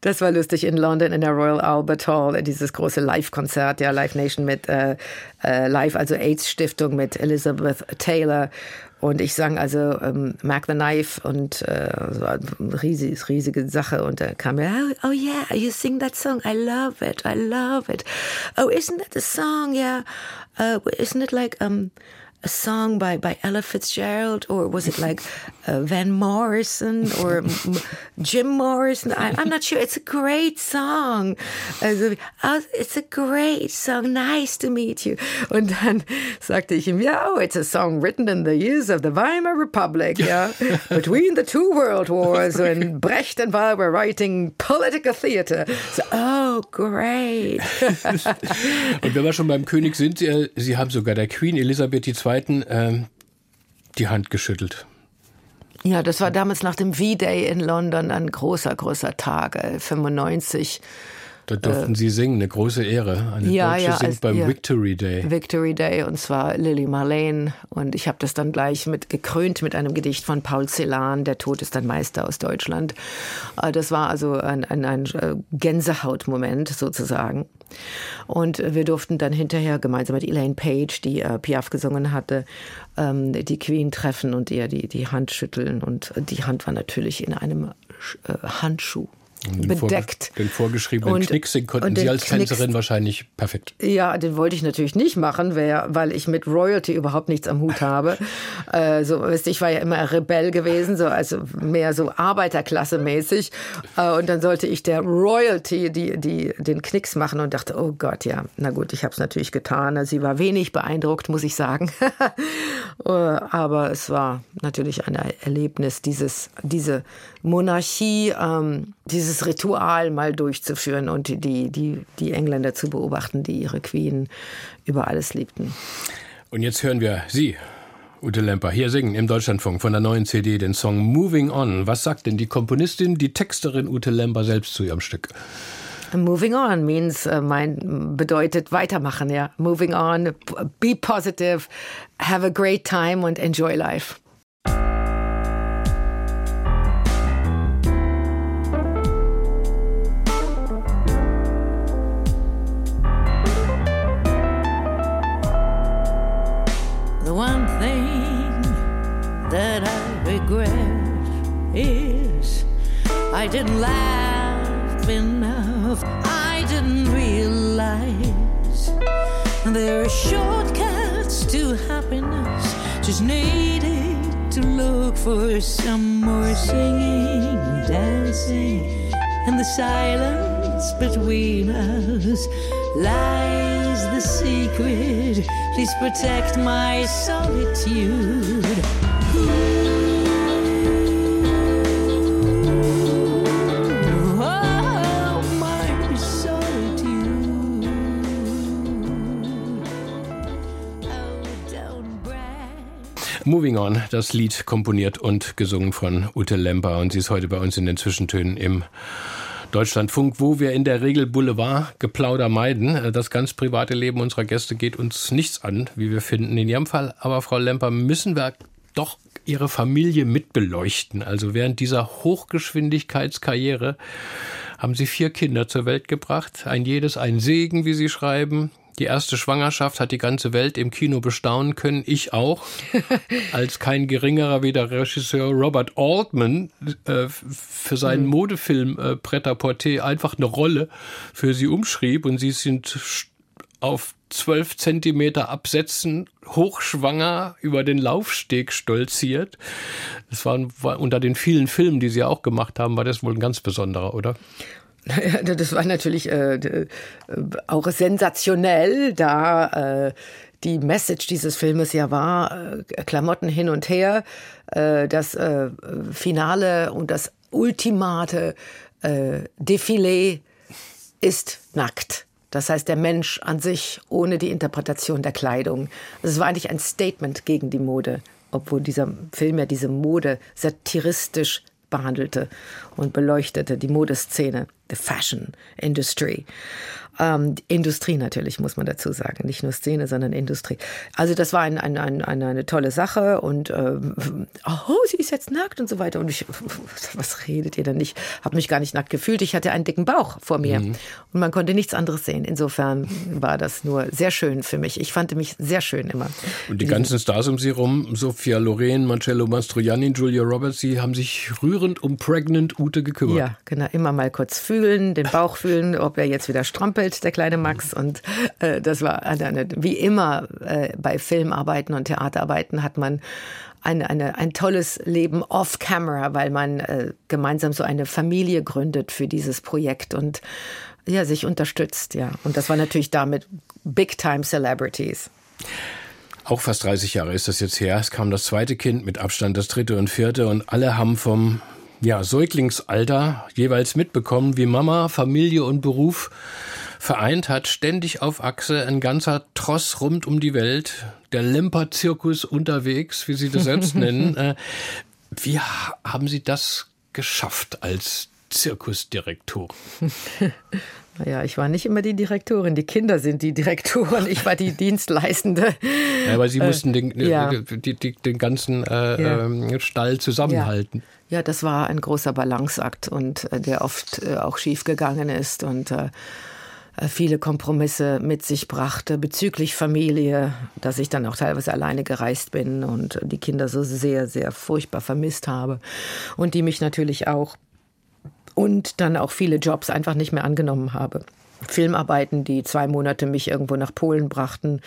Das war lustig in London in der Royal Albert Hall, dieses große Live-Konzert, ja, Live Nation mit äh, äh, Live, also AIDS-Stiftung mit Elizabeth Taylor und ich sang also ähm, Mac the Knife und äh, so eine riesige, riesige Sache. Und da kam mir, oh, oh, yeah, you sing that song. I love it. I love it. Oh, isn't that the song? Yeah. Uh, isn't it like um, a song by, by Ella Fitzgerald, or was it like uh, Van Morrison or Jim Morrison? I, am not sure. It's a great song. Also, oh, it's a great song. Nice to meet you. Und dann sagte ich ihm, ja, oh, it's a song written in the years of the Weimar Republic, yeah, between the two world wars, when Brecht and Wahl were writing political theater. So, oh, great. Und wenn wir schon beim König sind, Sie, Sie haben sogar der Queen Elisabeth II Zweiten äh, die Hand geschüttelt. Ja, das war damals nach dem V-Day in London ein großer, großer Tag, äh, 95. Da durften äh, Sie singen, eine große Ehre. Eine ja, Deutsche ja, singt als, beim ja. Victory Day. Victory Day und zwar Lily Marlene und ich habe das dann gleich mit gekrönt mit einem Gedicht von Paul Celan, Der Tod ist ein Meister aus Deutschland. Äh, das war also ein, ein, ein äh, Gänsehautmoment sozusagen. Und wir durften dann hinterher gemeinsam mit Elaine Page, die äh, Piaf gesungen hatte, ähm, die Queen treffen und ihr die, die Hand schütteln. Und die Hand war natürlich in einem äh, Handschuh den bedeckt. Vor, den vorgeschriebenen und, Knicksing konnten Sie als Knicks, Tänzerin wahrscheinlich perfekt. Ja, den wollte ich natürlich nicht machen, weil ich mit Royalty überhaupt nichts am Hut habe. <laughs> äh, so, weißt, ich war ja immer Rebell gewesen, so also mehr so Arbeiterklasse mäßig. Äh, und dann sollte ich der Royalty die, die, den Knicks machen und dachte, oh Gott, ja, na gut, ich habe es natürlich getan. Sie war wenig beeindruckt, muss ich sagen. <laughs> Äh, aber es war natürlich ein Erlebnis, dieses, diese Monarchie, ähm, dieses Ritual mal durchzuführen und die, die, die Engländer zu beobachten, die ihre Queen über alles liebten. Und jetzt hören wir Sie, Ute Lemper, hier singen im Deutschlandfunk von der neuen CD den Song Moving On. Was sagt denn die Komponistin, die Texterin Ute Lemper selbst zu ihrem Stück? Moving on means uh, mein bedeutet weitermachen, ja. Moving on, be positive, have a great time and enjoy life. one thing that I regret is I didn't laugh enough. I didn't realize there are shortcuts to happiness. Just needed to look for some more singing, dancing, and the silence between us. Life the secret. Please protect my solitude. Moving On, das Lied komponiert und gesungen von Ute Lemper und sie ist heute bei uns in den Zwischentönen im Deutschlandfunk, wo wir in der Regel Boulevard-Geplauder meiden. Das ganz private Leben unserer Gäste geht uns nichts an, wie wir finden. In Ihrem Fall aber, Frau Lemper, müssen wir doch Ihre Familie mitbeleuchten. Also während dieser Hochgeschwindigkeitskarriere haben Sie vier Kinder zur Welt gebracht. Ein jedes ein Segen, wie Sie schreiben. Die erste Schwangerschaft hat die ganze Welt im Kino bestaunen können. Ich auch. <laughs> Als kein geringerer wie der Regisseur Robert Altman äh, für seinen Modefilm äh, Pret-à-Porter einfach eine Rolle für sie umschrieb und sie sind auf zwölf Zentimeter Absätzen hochschwanger über den Laufsteg stolziert. Das war, war unter den vielen Filmen, die sie auch gemacht haben, war das wohl ein ganz besonderer, oder? <laughs> Das war natürlich äh, äh, auch sensationell, da äh, die Message dieses Filmes ja war, äh, Klamotten hin und her, äh, das äh, Finale und das ultimate Defilé ist nackt. Das heißt, der Mensch an sich ohne die Interpretation der Kleidung. Also Es war eigentlich ein Statement gegen die Mode, obwohl dieser Film ja diese Mode satiristisch behandelte und beleuchtete, die Modeszene, the Fashion Industry. Ähm, Industrie natürlich, muss man dazu sagen. Nicht nur Szene, sondern Industrie. Also das war ein, ein, ein, eine, eine tolle Sache und ähm, oh, sie ist jetzt nackt und so weiter. Und ich, <laughs> was redet ihr denn nicht? Habe mich gar nicht nackt gefühlt. Ich hatte einen dicken Bauch vor mir und man konnte nichts anderes sehen. Insofern war das nur sehr schön für mich. Ich fand mich sehr schön immer. Und die ganzen Stars um sie rum, Sophia Loren, Marcello Mastroianni, Julia Roberts, sie haben sich rührend um Pregnant Ute gekümmert. Ja, genau. Immer mal kurz fühlen, den Bauch fühlen, ob er jetzt wieder strampelt, der kleine Max. Und äh, das war eine, wie immer äh, bei Filmarbeiten und Theaterarbeiten hat man eine, eine, ein tolles Leben off-camera, weil man äh, gemeinsam so eine Familie gründet für dieses Projekt und ja, sich unterstützt, ja. Und das war natürlich damit Big-Time Celebrities. Auch fast 30 Jahre ist das jetzt her. Es kam das zweite Kind, mit Abstand das dritte und vierte und alle haben vom ja, Säuglingsalter jeweils mitbekommen, wie Mama Familie und Beruf vereint hat, ständig auf Achse, ein ganzer Tross rund um die Welt, der Lemper-Zirkus unterwegs, wie Sie das selbst <laughs> nennen. Äh, Wie ha- haben Sie das geschafft als Zirkusdirektor? <laughs> Naja, ich war nicht immer die Direktorin. Die Kinder sind die Direktoren. Ich war die <laughs> Dienstleistende. Ja, aber Sie mussten den, ja. die, die, den ganzen äh, Ja. ähm, Stall zusammenhalten. Ja, das war ein großer Balanceakt und äh, der oft äh, auch schief gegangen ist und äh, äh, viele Kompromisse mit sich brachte bezüglich Familie, dass ich dann auch teilweise alleine gereist bin und die Kinder so sehr, sehr furchtbar vermisst habe und die mich natürlich auch und dann auch viele Jobs einfach nicht mehr angenommen habe. Filmarbeiten, die zwei Monate mich irgendwo nach Polen brachten,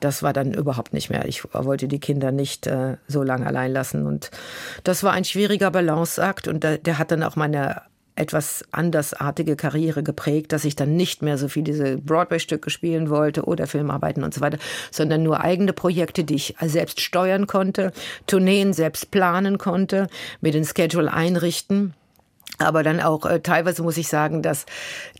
das war dann überhaupt nicht mehr. Ich wollte die Kinder nicht äh, so lange allein lassen. Und das war ein schwieriger Balanceakt und der, der hat dann auch meine etwas andersartige Karriere geprägt, dass ich dann nicht mehr so viel diese Broadway-Stücke spielen wollte oder Filmarbeiten und so weiter, sondern nur eigene Projekte, die ich selbst steuern konnte, Tourneen selbst planen konnte, mir den Schedule einrichten. Aber dann auch äh, teilweise muss ich sagen, dass,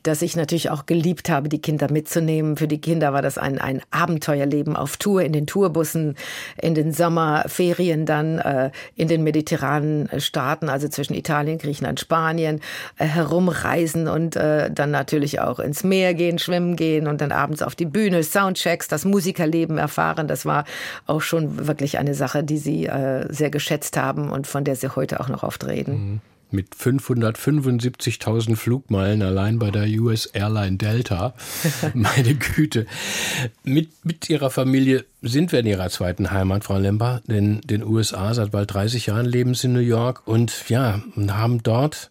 dass ich natürlich auch geliebt habe, die Kinder mitzunehmen. Für die Kinder war das ein, ein Abenteuerleben auf Tour, in den Tourbussen, in den Sommerferien dann, äh, in den mediterranen Staaten, also zwischen Italien, Griechenland, Spanien, äh, herumreisen und äh, dann natürlich auch ins Meer gehen, schwimmen gehen und dann abends auf die Bühne, Soundchecks, das Musikerleben erfahren. Das war auch schon wirklich eine Sache, die sie äh, sehr geschätzt haben und von der sie heute auch noch oft reden. Mit 575.000 Flugmeilen allein bei der US Airline Delta. <laughs> Meine Güte. Mit, mit Ihrer Familie sind wir in Ihrer zweiten Heimat, Frau Lemper, in den USA. Seit bald 30 Jahren leben Sie in New York und ja, haben dort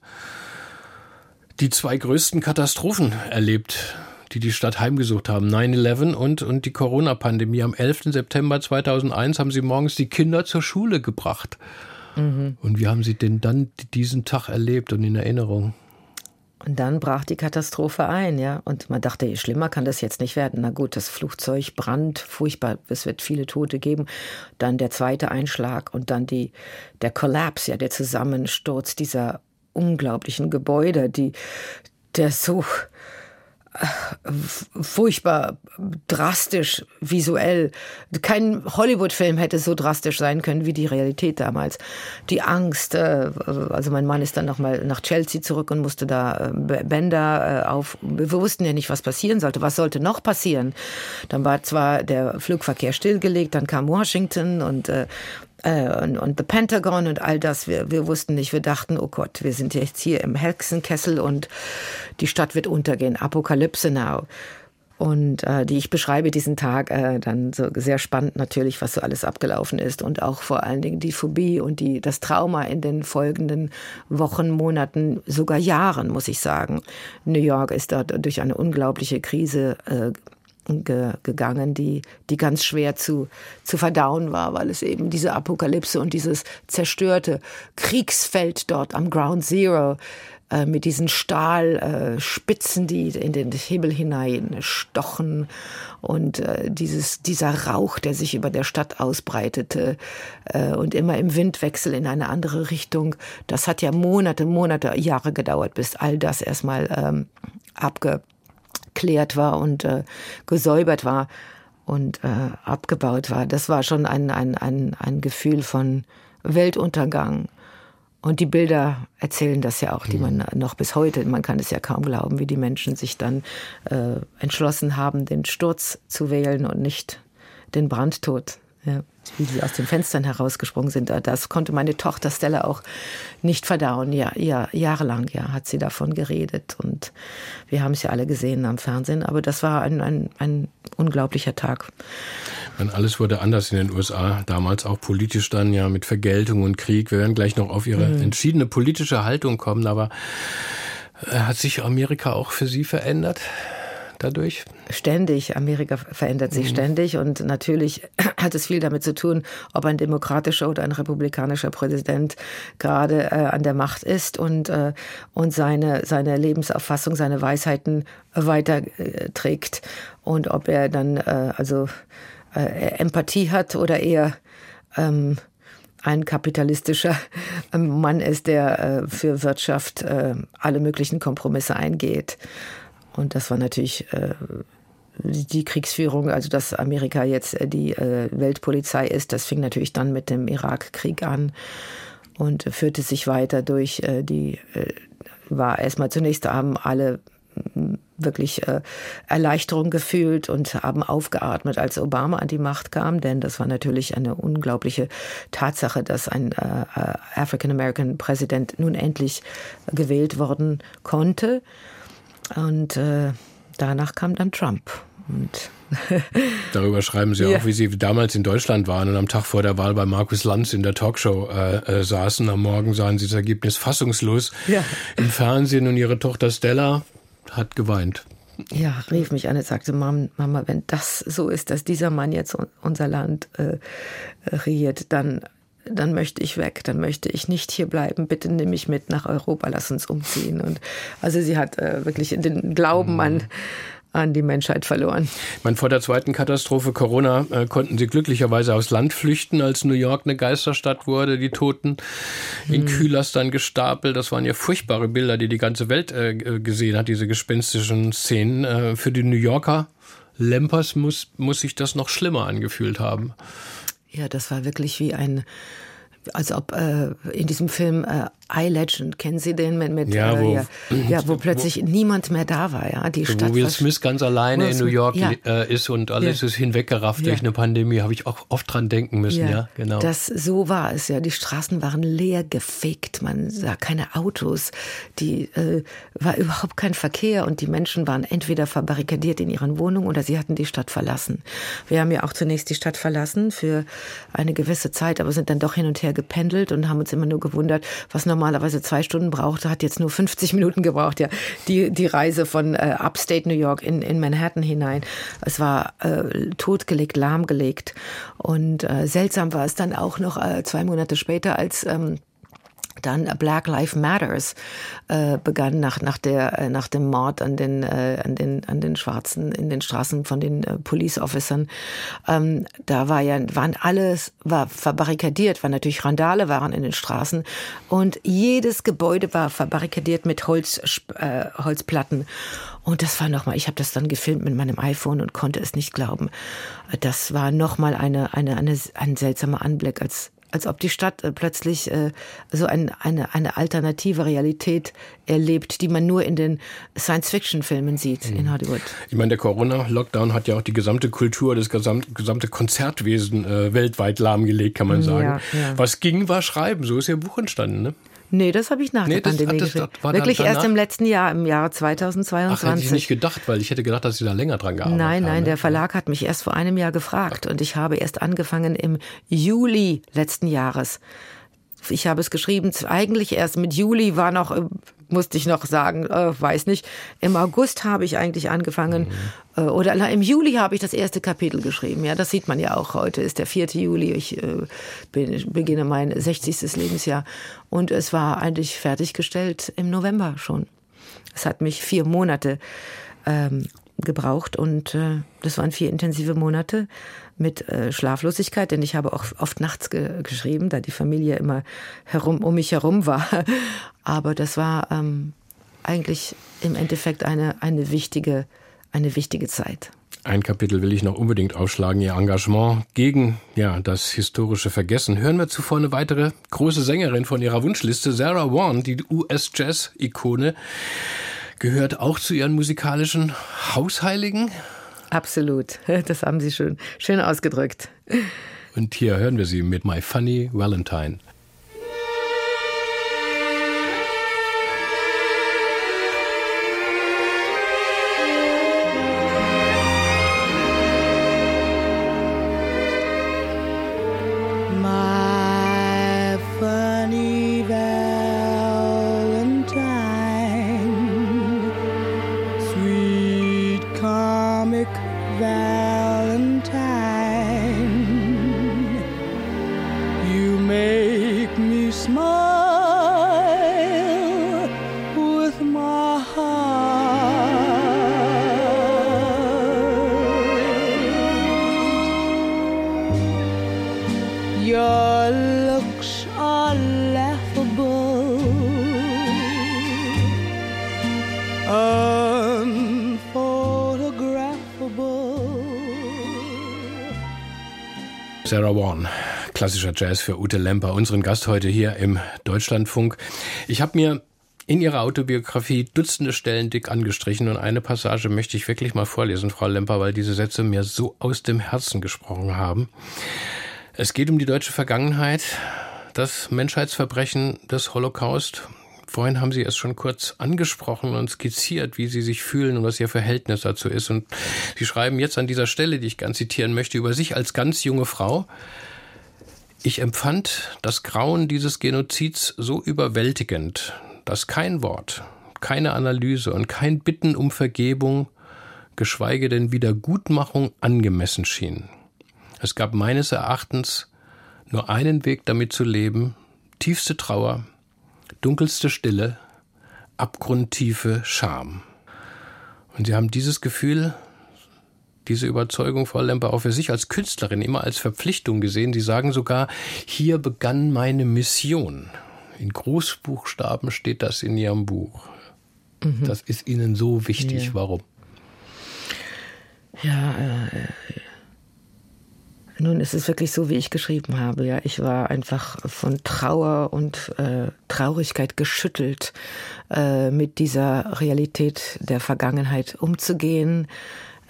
die zwei größten Katastrophen erlebt die die Stadt heimgesucht haben. 9-11 und, und die Corona-Pandemie. Am 11. September 2001 haben sie morgens die Kinder zur Schule gebracht. Mhm. Und wie haben Sie denn dann diesen Tag erlebt und in Erinnerung? Und dann brach die Katastrophe ein, ja. Und man dachte, schlimmer kann das jetzt nicht werden. Na gut, das Flugzeug brannt, furchtbar, es wird viele Tote geben. Dann der zweite Einschlag und dann die, der Kollaps, ja, der Zusammensturz dieser unglaublichen Gebäude, die, der so furchtbar drastisch visuell. Kein Hollywood-Film hätte so drastisch sein können wie die Realität damals. Die Angst, äh, also mein Mann ist dann nochmal nach Chelsea zurück und musste da äh, Bänder äh, auf. Wir wussten ja nicht, was passieren sollte. Was sollte noch passieren? Dann war zwar der Flugverkehr stillgelegt, dann kam Washington und äh, und, und The Pentagon und all das. Wir, wir wussten nicht, wir dachten, oh Gott, wir sind jetzt hier im Hexenkessel und die Stadt wird untergehen. Apokalypse now. Und äh, die ich beschreibe diesen Tag äh, dann so sehr spannend natürlich, was so alles abgelaufen ist und auch vor allen Dingen die Phobie und die das Trauma in den folgenden Wochen, Monaten, sogar Jahren, muss ich sagen. New York ist dort durch eine unglaubliche Krise äh, ge gegangen, die, die ganz schwer zu, zu verdauen war, weil es eben diese Apokalypse und dieses zerstörte Kriegsfeld dort am Ground Zero äh, mit diesen Stahlspitzen, äh, die in den Himmel hinein stochen und äh, dieses, dieser Rauch, der sich über der Stadt ausbreitete äh, und immer im Windwechsel in eine andere Richtung. Das hat ja Monate, Monate, Jahre gedauert, bis all das erstmal ähm, abge geklärt war und äh, gesäubert war und äh, abgebaut war. Das war schon ein, ein, ein, ein Gefühl von Weltuntergang. Und die Bilder erzählen das ja auch, die man mhm. noch bis heute, man kann es ja kaum glauben, wie die Menschen sich dann äh, entschlossen haben, den Sturz zu wählen und nicht den Brandtod. Ja, wie sie aus den Fenstern herausgesprungen sind. Das konnte meine Tochter Stella auch nicht verdauen. Ja, ja, jahrelang ja, hat sie davon geredet. Und wir haben es ja alle gesehen am Fernsehen. Aber das war ein, ein, ein unglaublicher Tag. Man, alles wurde anders in den USA, damals auch politisch dann ja mit Vergeltung und Krieg. Wir werden gleich noch auf Ihre mhm. entschiedene politische Haltung kommen, aber äh, hat sich Amerika auch für Sie verändert? Dadurch? Ständig. Amerika verändert sich mhm. ständig und natürlich <clears throat> hat es viel damit zu tun, ob ein demokratischer oder ein republikanischer Präsident gerade äh, an der Macht ist und, äh, und seine, seine Lebensauffassung, seine Weisheiten weiterträgt und ob er dann äh, also äh, Empathie hat oder eher ähm, ein kapitalistischer ähm, Mann ist, der äh, für Wirtschaft äh, alle möglichen Kompromisse eingeht. Und das war natürlich äh, die Kriegsführung, also dass Amerika jetzt äh, die äh, Weltpolizei ist, das fing natürlich dann mit dem Irakkrieg an und führte sich weiter durch äh, die, äh, war erstmal zunächst haben alle mm, wirklich äh, Erleichterung gefühlt und haben aufgeatmet, als Obama an die Macht kam, denn das war natürlich eine unglaubliche Tatsache, dass ein äh, African American Präsident nun endlich gewählt worden konnte. Und äh, danach kam dann Trump. Und <laughs> Darüber schreiben Sie ja. auch, wie Sie damals in Deutschland waren und am Tag vor der Wahl bei Markus Lanz in der Talkshow äh, äh, saßen. Am Morgen sahen Sie das Ergebnis fassungslos ja. im Fernsehen und Ihre Tochter Stella hat geweint. Ja, rief mich an und sagte, Mama, wenn das so ist, dass dieser Mann jetzt unser Land äh, regiert, dann dann möchte ich weg, dann möchte ich nicht hier bleiben. Bitte nimm mich mit nach Europa, lass uns umziehen. Und also sie hat äh, wirklich den Glauben an, an die Menschheit verloren. Man, vor der zweiten Katastrophe Corona äh, konnten sie glücklicherweise aufs Land flüchten, als New York eine Geisterstadt wurde, die Toten in hm. Kühlers dann gestapelt. Das waren ja furchtbare Bilder, die die ganze Welt äh, gesehen hat, diese gespenstischen Szenen. Äh, für die New Yorker Lempers muss, muss sich das noch schlimmer angefühlt haben. Ja, das war wirklich wie ein, als ob äh, in diesem Film äh, I Legend, kennen Sie den mit, mit Ja, äh, wo- ja, ja, wo plötzlich niemand mehr da war, ja, die Stadt Wo Will Smith ganz alleine Will in New Smith, York ja. äh, ist und alles ist hinweggerafft durch eine Pandemie, habe ich auch oft dran denken müssen, ja, genau. Das, so war es ja. Die Straßen waren leer gefegt. Man sah keine Autos. Die äh, war überhaupt kein Verkehr und die Menschen waren entweder verbarrikadiert in ihren Wohnungen oder sie hatten die Stadt verlassen. Wir haben ja auch zunächst die Stadt verlassen für eine gewisse Zeit, aber sind dann doch hin und her gependelt und haben uns immer nur gewundert, was normalerweise zwei Stunden brauchte, hat jetzt nur 50 Minuten gebraucht. Ja, die die Reise von äh, Upstate New York in in Manhattan hinein. Es war äh, totgelegt, lahmgelegt und äh, seltsam war es dann auch noch äh, zwei Monate später, als ähm, dann Black Lives Matters äh, begann nach nach der äh, nach dem Mord an den äh, an den an den Schwarzen in den Straßen von den äh, Police Officern. Ähm, da war ja waren alles war verbarrikadiert war natürlich Randale waren in den Straßen. Und jedes Gebäude war verbarrikadiert mit Holz äh, Holzplatten. Und das war nochmal, ich habe das dann gefilmt mit meinem iPhone und konnte es nicht glauben. Das war nochmal eine, eine, eine, ein seltsamer Anblick, als, als ob die Stadt äh, plötzlich äh, so ein, eine, eine alternative Realität erlebt, die man nur in den Science-Fiction-Filmen sieht in Hollywood. Ich meine, der Corona-Lockdown hat ja auch die gesamte Kultur, das gesamte, gesamte Konzertwesen äh, weltweit lahmgelegt, kann man sagen. Ja, ja. Was ging, war Schreiben. So ist Ihr Buch entstanden, ne? Nee, das habe ich nach Nee, der das- Pandemie das dann Wirklich erst danach? im letzten Jahr, im Jahre Ach, hätte 2022. ich nicht gedacht, weil ich hätte gedacht, dass Sie da länger dran gearbeitet Nein, haben. nein, ne? der Verlag hat mich erst vor einem Jahr gefragt und ich habe erst angefangen im Juli letzten Jahres. Ich habe es geschrieben, eigentlich erst mit Juli war noch, äh, musste ich noch sagen, äh, weiß nicht. Im August habe ich eigentlich angefangen, Mhm. äh, oder im Juli habe ich das erste Kapitel geschrieben. Ja, das sieht man ja auch. Heute ist der 4. Juli. Ich äh, bin, beginne mein 60. Lebensjahr. Und es war eigentlich fertiggestellt im November schon. Es hat mich vier Monate ähm, gebraucht und äh, das waren vier intensive Monate mit äh, Schlaflosigkeit, denn ich habe auch oft nachts ge geschrieben, da die Familie immer herum um mich herum war. <laughs> Aber das war ähm, eigentlich im Endeffekt eine eine wichtige eine wichtige Zeit. Ein Kapitel will ich noch unbedingt aufschlagen, Ihr Engagement gegen ja, das historische Vergessen. Hören wir zuvor eine weitere große Sängerin von Ihrer Wunschliste, Sarah Vaughan, die US-Jazz-Ikone, gehört auch zu Ihren musikalischen Hausheiligen. Absolut, <laughs> das haben Sie schön schön ausgedrückt. Und hier hören wir sie mit My Funny Valentine. Klassischer Jazz für Ute Lemper, unseren Gast heute hier im Deutschlandfunk. Ich habe mir in ihrer Autobiografie Dutzende Stellen dick angestrichen und eine Passage möchte ich wirklich mal vorlesen, Frau Lemper, weil diese Sätze mir so aus dem Herzen gesprochen haben. Es geht um die deutsche Vergangenheit, das Menschheitsverbrechen des Holocaust. Vorhin haben Sie es schon kurz angesprochen und skizziert, wie Sie sich fühlen und was Ihr Verhältnis dazu ist. Und Sie schreiben jetzt an dieser Stelle, die ich gern zitieren möchte, über sich als ganz junge Frau. Ich empfand das Grauen dieses Genozids so überwältigend, dass kein Wort, keine Analyse und kein Bitten um Vergebung, geschweige denn Wiedergutmachung angemessen schien. Es gab meines Erachtens nur einen Weg damit zu leben, tiefste Trauer, dunkelste Stille, abgrundtiefe Scham. Und Sie haben dieses Gefühl, diese Überzeugung, Frau Lemper, auch für sich als Künstlerin immer als Verpflichtung gesehen. Sie sagen sogar, hier begann meine Mission. In Großbuchstaben steht das in Ihrem Buch. Das ist Ihnen so wichtig. Ja. Warum? Ja, äh, Nun, es ist wirklich so, wie ich geschrieben habe. Ja, ich war einfach von Trauer und äh, Traurigkeit geschüttelt, äh, mit dieser Realität der Vergangenheit umzugehen.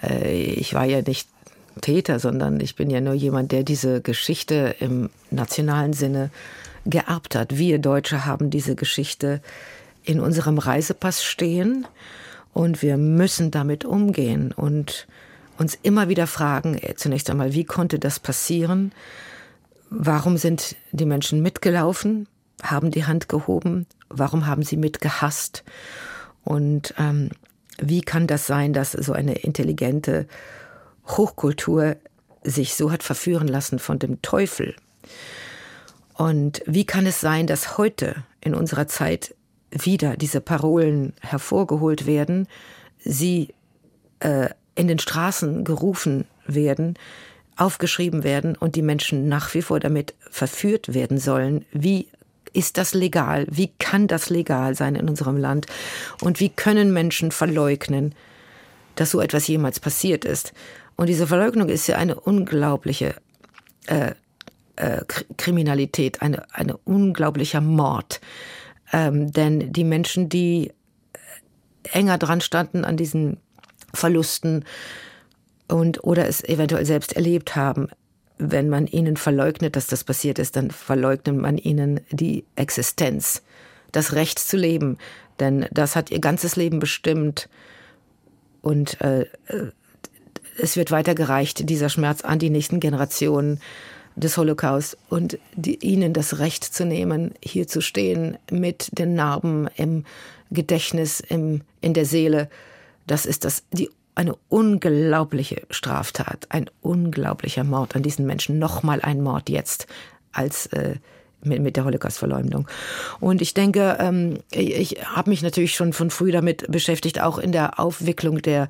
Äh, ich war ja nicht Täter, sondern ich bin ja nur jemand, der diese Geschichte im nationalen Sinne geerbt hat. Wir Deutsche haben diese Geschichte in unserem Reisepass stehen und wir müssen damit umgehen und uns immer wieder fragen, äh, zunächst einmal, wie konnte das passieren? Warum sind die Menschen mitgelaufen, haben die Hand gehoben? Warum haben sie mitgehasst? Und ähm, wie kann das sein, dass so eine intelligente Hochkultur sich so hat verführen lassen von dem Teufel? Und wie kann es sein, dass heute in unserer Zeit wieder diese Parolen hervorgeholt werden, sie äh, in den Straßen gerufen werden, aufgeschrieben werden und die Menschen nach wie vor damit verführt werden sollen. Wie ist das legal? Wie kann das legal sein in unserem Land? Und wie können Menschen verleugnen, dass so etwas jemals passiert ist? Und diese Verleugnung ist ja eine unglaubliche äh, äh, Kriminalität, eine, eine unglaublicher Mord. Ähm, denn die Menschen, die enger dran standen an diesen Verlusten und oder es eventuell selbst erlebt haben. Wenn man ihnen verleugnet, dass das passiert ist, dann verleugnet man ihnen die Existenz, das Recht zu leben, denn das hat ihr ganzes Leben bestimmt. Und äh, es wird weitergereicht, dieser Schmerz an die nächsten Generationen des Holocaust und die, ihnen das Recht zu nehmen, hier zu stehen mit den Narben im Gedächtnis, im, in der Seele. Das ist das, die, eine unglaubliche Straftat, ein unglaublicher Mord an diesen Menschen. Nochmal ein Mord jetzt als äh, mit, mit der Holocaust-Verleumdung. Und ich denke, ähm, ich habe mich natürlich schon von früh damit beschäftigt, auch in der Aufwicklung der,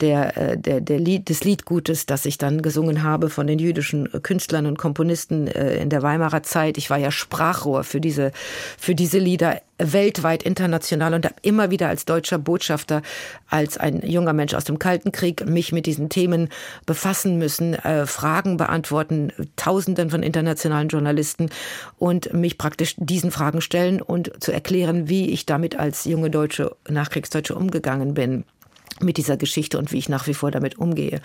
der, äh, der, der Lied, des Liedgutes, das ich dann gesungen habe von den jüdischen Künstlern und Komponisten äh, in der Weimarer Zeit. Ich war ja Sprachrohr für diese, für diese Lieder weltweit international und habe immer wieder als deutscher Botschafter, als ein junger Mensch aus dem Kalten Krieg mich mit diesen Themen befassen müssen, äh, Fragen beantworten, Tausenden von internationalen Journalisten und mich praktisch diesen Fragen stellen und zu erklären, wie ich damit als junge Deutsche, Nachkriegsdeutsche umgegangen bin mit dieser Geschichte und wie ich nach wie vor damit umgehe.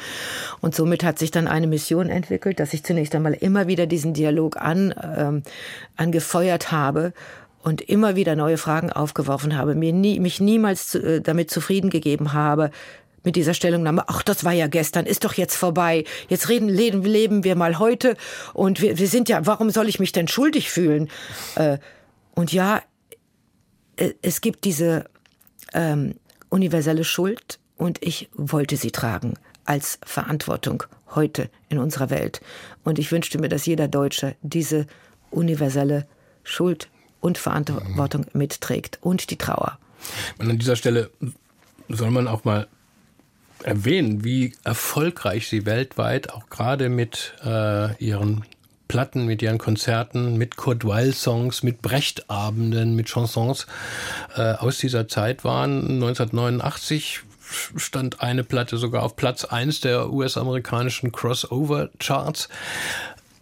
Und somit hat sich dann eine Mission entwickelt, dass ich zunächst einmal immer wieder diesen Dialog an, ähm, angefeuert habe und immer wieder neue Fragen aufgeworfen habe, mir nie, mich niemals zu, äh, damit zufrieden gegeben habe, mit dieser Stellungnahme, ach, das war ja gestern, ist doch jetzt vorbei. Jetzt reden, leben, leben wir mal heute und wir, wir sind ja, warum soll ich mich denn schuldig fühlen? Äh, und ja, äh, es gibt diese ähm, universelle Schuld und ich wollte sie tragen als Verantwortung heute in unserer Welt. Und ich wünschte mir, dass jeder Deutsche diese universelle Schuld und Verantwortung mitträgt und die Trauer. Und an dieser Stelle soll man auch mal erwähnen, wie erfolgreich sie weltweit auch gerade mit äh, ihren Platten, mit ihren Konzerten, mit Kurt Weill Songs, mit Brechtabenden, mit Chansons äh, aus dieser Zeit waren. 1989 stand eine Platte sogar auf Platz eins der US-amerikanischen Crossover-Charts.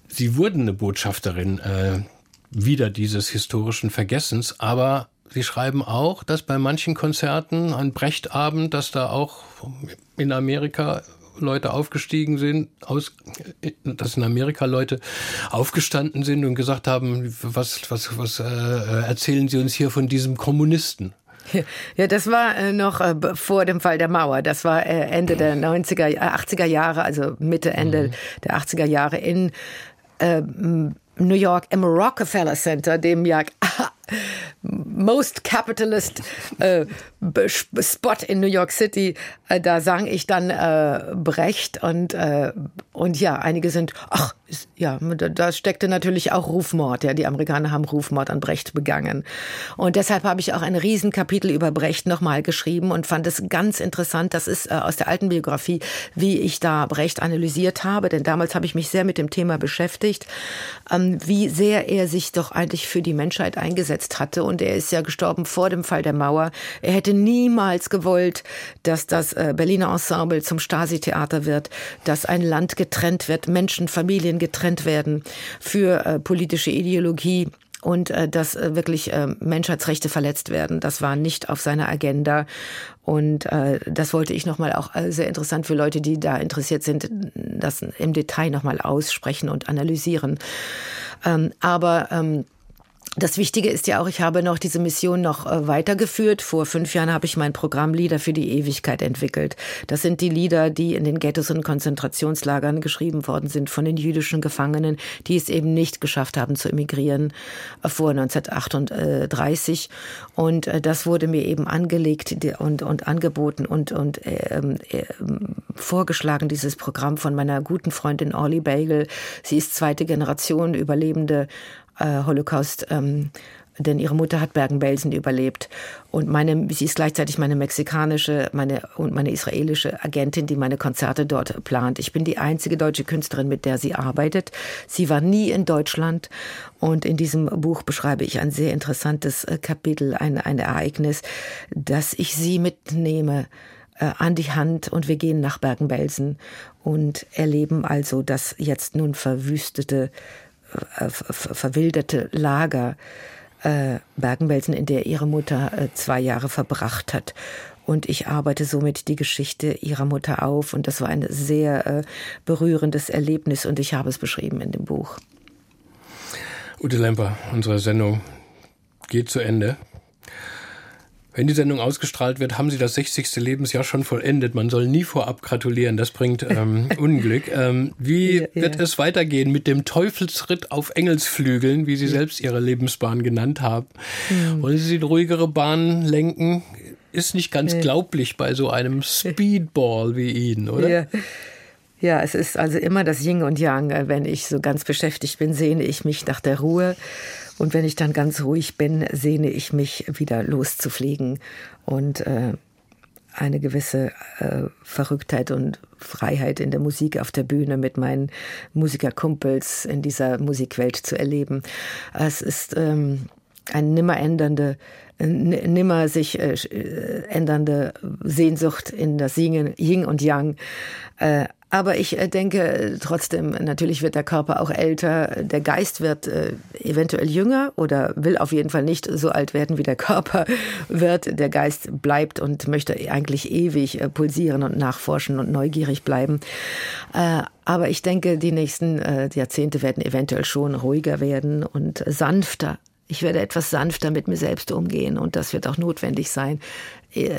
Sie wurden eine Botschafterin äh, wieder dieses historischen Vergessens, aber Sie schreiben auch, dass bei manchen Konzerten an Brechtabend, dass da auch in Amerika Leute aufgestiegen sind, aus, dass in Amerika Leute aufgestanden sind und gesagt haben, was, was, was äh, erzählen Sie uns hier von diesem Kommunisten? Ja, das war äh, noch äh, vor dem Fall der Mauer. Das war äh, Ende der 90er, 80er Jahre, also Mitte, Ende mhm. der 80er Jahre in New York im Rockefeller Center, dem ja Most Capitalist äh, Spot in New York City. Äh, da sang ich dann äh, Brecht und, äh, und ja, einige sind, ach, ja, da steckte natürlich auch Rufmord. Ja, die Amerikaner haben Rufmord an Brecht begangen. Und deshalb habe ich auch ein Riesenkapitel über Brecht nochmal geschrieben und fand es ganz interessant. Das ist äh, aus der alten Biografie, wie ich da Brecht analysiert habe. Denn damals habe ich mich sehr mit dem Thema beschäftigt, ähm, wie sehr er sich doch eigentlich für die Menschheit eingesetzt hatte. Und er ist ja gestorben vor dem Fall der Mauer. Er hätte niemals gewollt, dass das äh, Berliner Ensemble zum Stasi-Theater wird, dass ein Land getrennt wird, Menschen, Familien getrennt werden für äh, politische Ideologie und äh, dass äh, wirklich äh, Menschheitsrechte verletzt werden. Das war nicht auf seiner Agenda. Und äh, das wollte ich nochmal auch äh, sehr interessant für Leute, die da interessiert sind, das im Detail nochmal aussprechen und analysieren. Ähm, aber ähm, das Wichtige ist ja auch, ich habe noch diese Mission noch äh, weitergeführt. Vor fünf Jahren habe ich mein Programm Lieder für die Ewigkeit entwickelt. Das sind die Lieder, die in den Ghettos und Konzentrationslagern geschrieben worden sind von den jüdischen Gefangenen, die es eben nicht geschafft haben zu emigrieren äh, vor 1938. Und äh, das wurde mir eben angelegt und, und angeboten und, und ähm, äh, vorgeschlagen, dieses Programm von meiner guten Freundin Orly Bagel. Sie ist zweite Generation Überlebende äh, Holocaust, ähm, denn ihre Mutter hat Bergen-Belsen überlebt und meine, sie ist gleichzeitig meine mexikanische, meine und meine israelische Agentin, die meine Konzerte dort plant. Ich bin die einzige deutsche Künstlerin, mit der sie arbeitet. Sie war nie in Deutschland und in diesem Buch beschreibe ich ein sehr interessantes äh, Kapitel, ein, ein Ereignis, dass ich sie mitnehme äh, an die Hand und wir gehen nach Bergen-Belsen und erleben also das jetzt nun verwüstete verwilderte Lager äh, Bergenbelsen, in der ihre Mutter äh, zwei Jahre verbracht hat. Und ich arbeite somit die Geschichte ihrer Mutter auf. Und das war ein sehr äh, berührendes Erlebnis und ich habe es beschrieben in dem Buch. Ute Lemper, unsere Sendung geht zu Ende. Wenn die Sendung ausgestrahlt wird, haben Sie das 60. Lebensjahr schon vollendet. Man soll nie vorab gratulieren, das bringt ähm, <laughs> Unglück. Ähm, wie ja, ja. wird es weitergehen mit dem Teufelsritt auf Engelsflügeln, wie Sie ja. selbst Ihre Lebensbahn genannt haben? Mhm. Wollen Sie in ruhigere Bahnen lenken? Ist nicht ganz glaublich bei so einem <laughs> Speedball wie Ihnen, oder? Ja. Ja, es ist also immer das Yin und Yang. Wenn ich so ganz beschäftigt bin, sehne ich mich nach der Ruhe. Und wenn ich dann ganz ruhig bin, sehne ich mich wieder loszufliegen und äh, eine gewisse äh, Verrücktheit und Freiheit in der Musik auf der Bühne mit meinen Musikerkumpels in dieser Musikwelt zu erleben. Es ist ähm, eine nimmer ändernde, nimmer sich äh, ändernde Sehnsucht in das Yin und Yang. Äh, aber ich äh, denke trotzdem, natürlich wird der Körper auch älter, der Geist wird äh, eventuell jünger oder will auf jeden Fall nicht so alt werden, wie der <laughs> Körper wird. Der Geist bleibt und möchte eigentlich ewig äh, pulsieren und nachforschen und neugierig bleiben. Aber ich denke, die nächsten Jahrzehnte werden eventuell schon ruhiger werden und sanfter. Ich werde etwas sanfter mit mir selbst umgehen und das wird auch notwendig sein.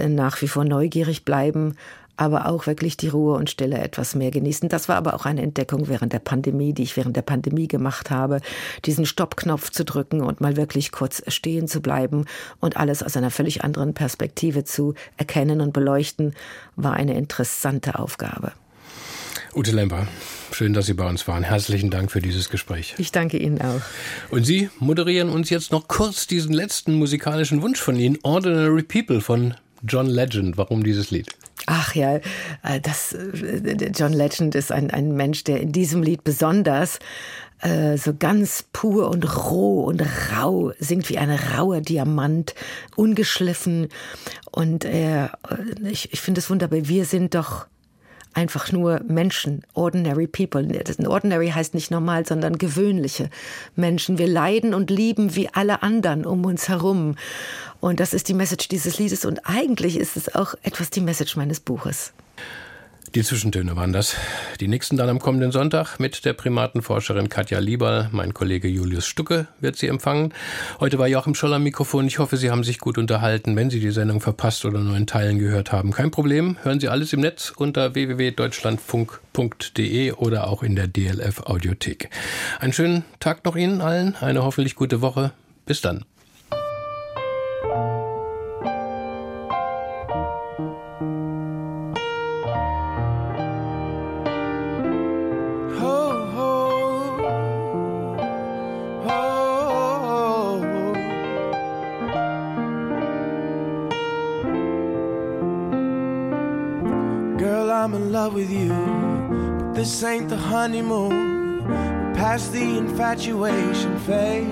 Nach wie vor neugierig bleiben, aber auch wirklich die Ruhe und Stille etwas mehr genießen. Das war aber auch eine Entdeckung während der Pandemie, die ich während der Pandemie gemacht habe, diesen Stoppknopf zu drücken und mal wirklich kurz stehen zu bleiben und alles aus einer völlig anderen Perspektive zu erkennen und beleuchten, war eine interessante Aufgabe. Ute Lemper, schön, dass Sie bei uns waren. Herzlichen Dank für dieses Gespräch. Ich danke Ihnen auch. Und Sie moderieren uns jetzt noch kurz diesen letzten musikalischen Wunsch von Ihnen, Ordinary People von John Legend. Warum dieses Lied? Ach ja, äh, das, äh, John Legend ist ein, ein Mensch, der in diesem Lied besonders äh, so ganz pur und roh und rau singt wie ein rauer Diamant, ungeschliffen. Und er, ich, ich finde es wunderbar, wir sind doch einfach nur Menschen, ordinary people. Ordinary heißt nicht normal, sondern gewöhnliche Menschen. Wir leiden und lieben wie alle anderen um uns herum. Und das ist die Message dieses Liedes und eigentlich ist es auch etwas die Message meines Buches. Die Zwischentöne waren das. Die nächsten dann am kommenden Sonntag mit der Primatenforscherin Katja Lieberl. Mein Kollege Julius Stucke wird sie empfangen. Heute war Joachim Scholl am Mikrofon. Ich hoffe, Sie haben sich gut unterhalten. Wenn Sie die Sendung verpasst oder nur in Teilen gehört haben, kein Problem. Hören Sie alles im Netz unter www.deutschlandfunk.de oder auch in der DLF Audiothek. Einen schönen Tag noch Ihnen allen. Eine hoffentlich gute Woche. Bis dann. This ain't the honeymoon, we're past the infatuation phase.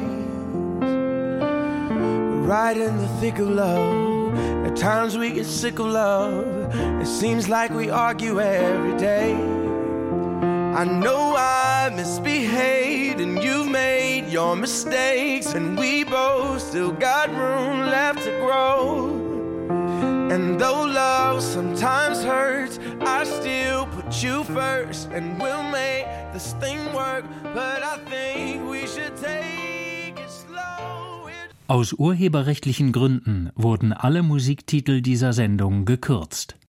We're right in the thick of love. At times we get sick of love. It seems like we argue every day. I know I misbehaved and you've made your mistakes, and we both still got room left to grow. And though love sometimes hurts, you first, and we'll make this thing work. But I think we should take it slow. Aus urheberrechtlichen Gründen wurden alle Musiktitel dieser Sendung gekürzt.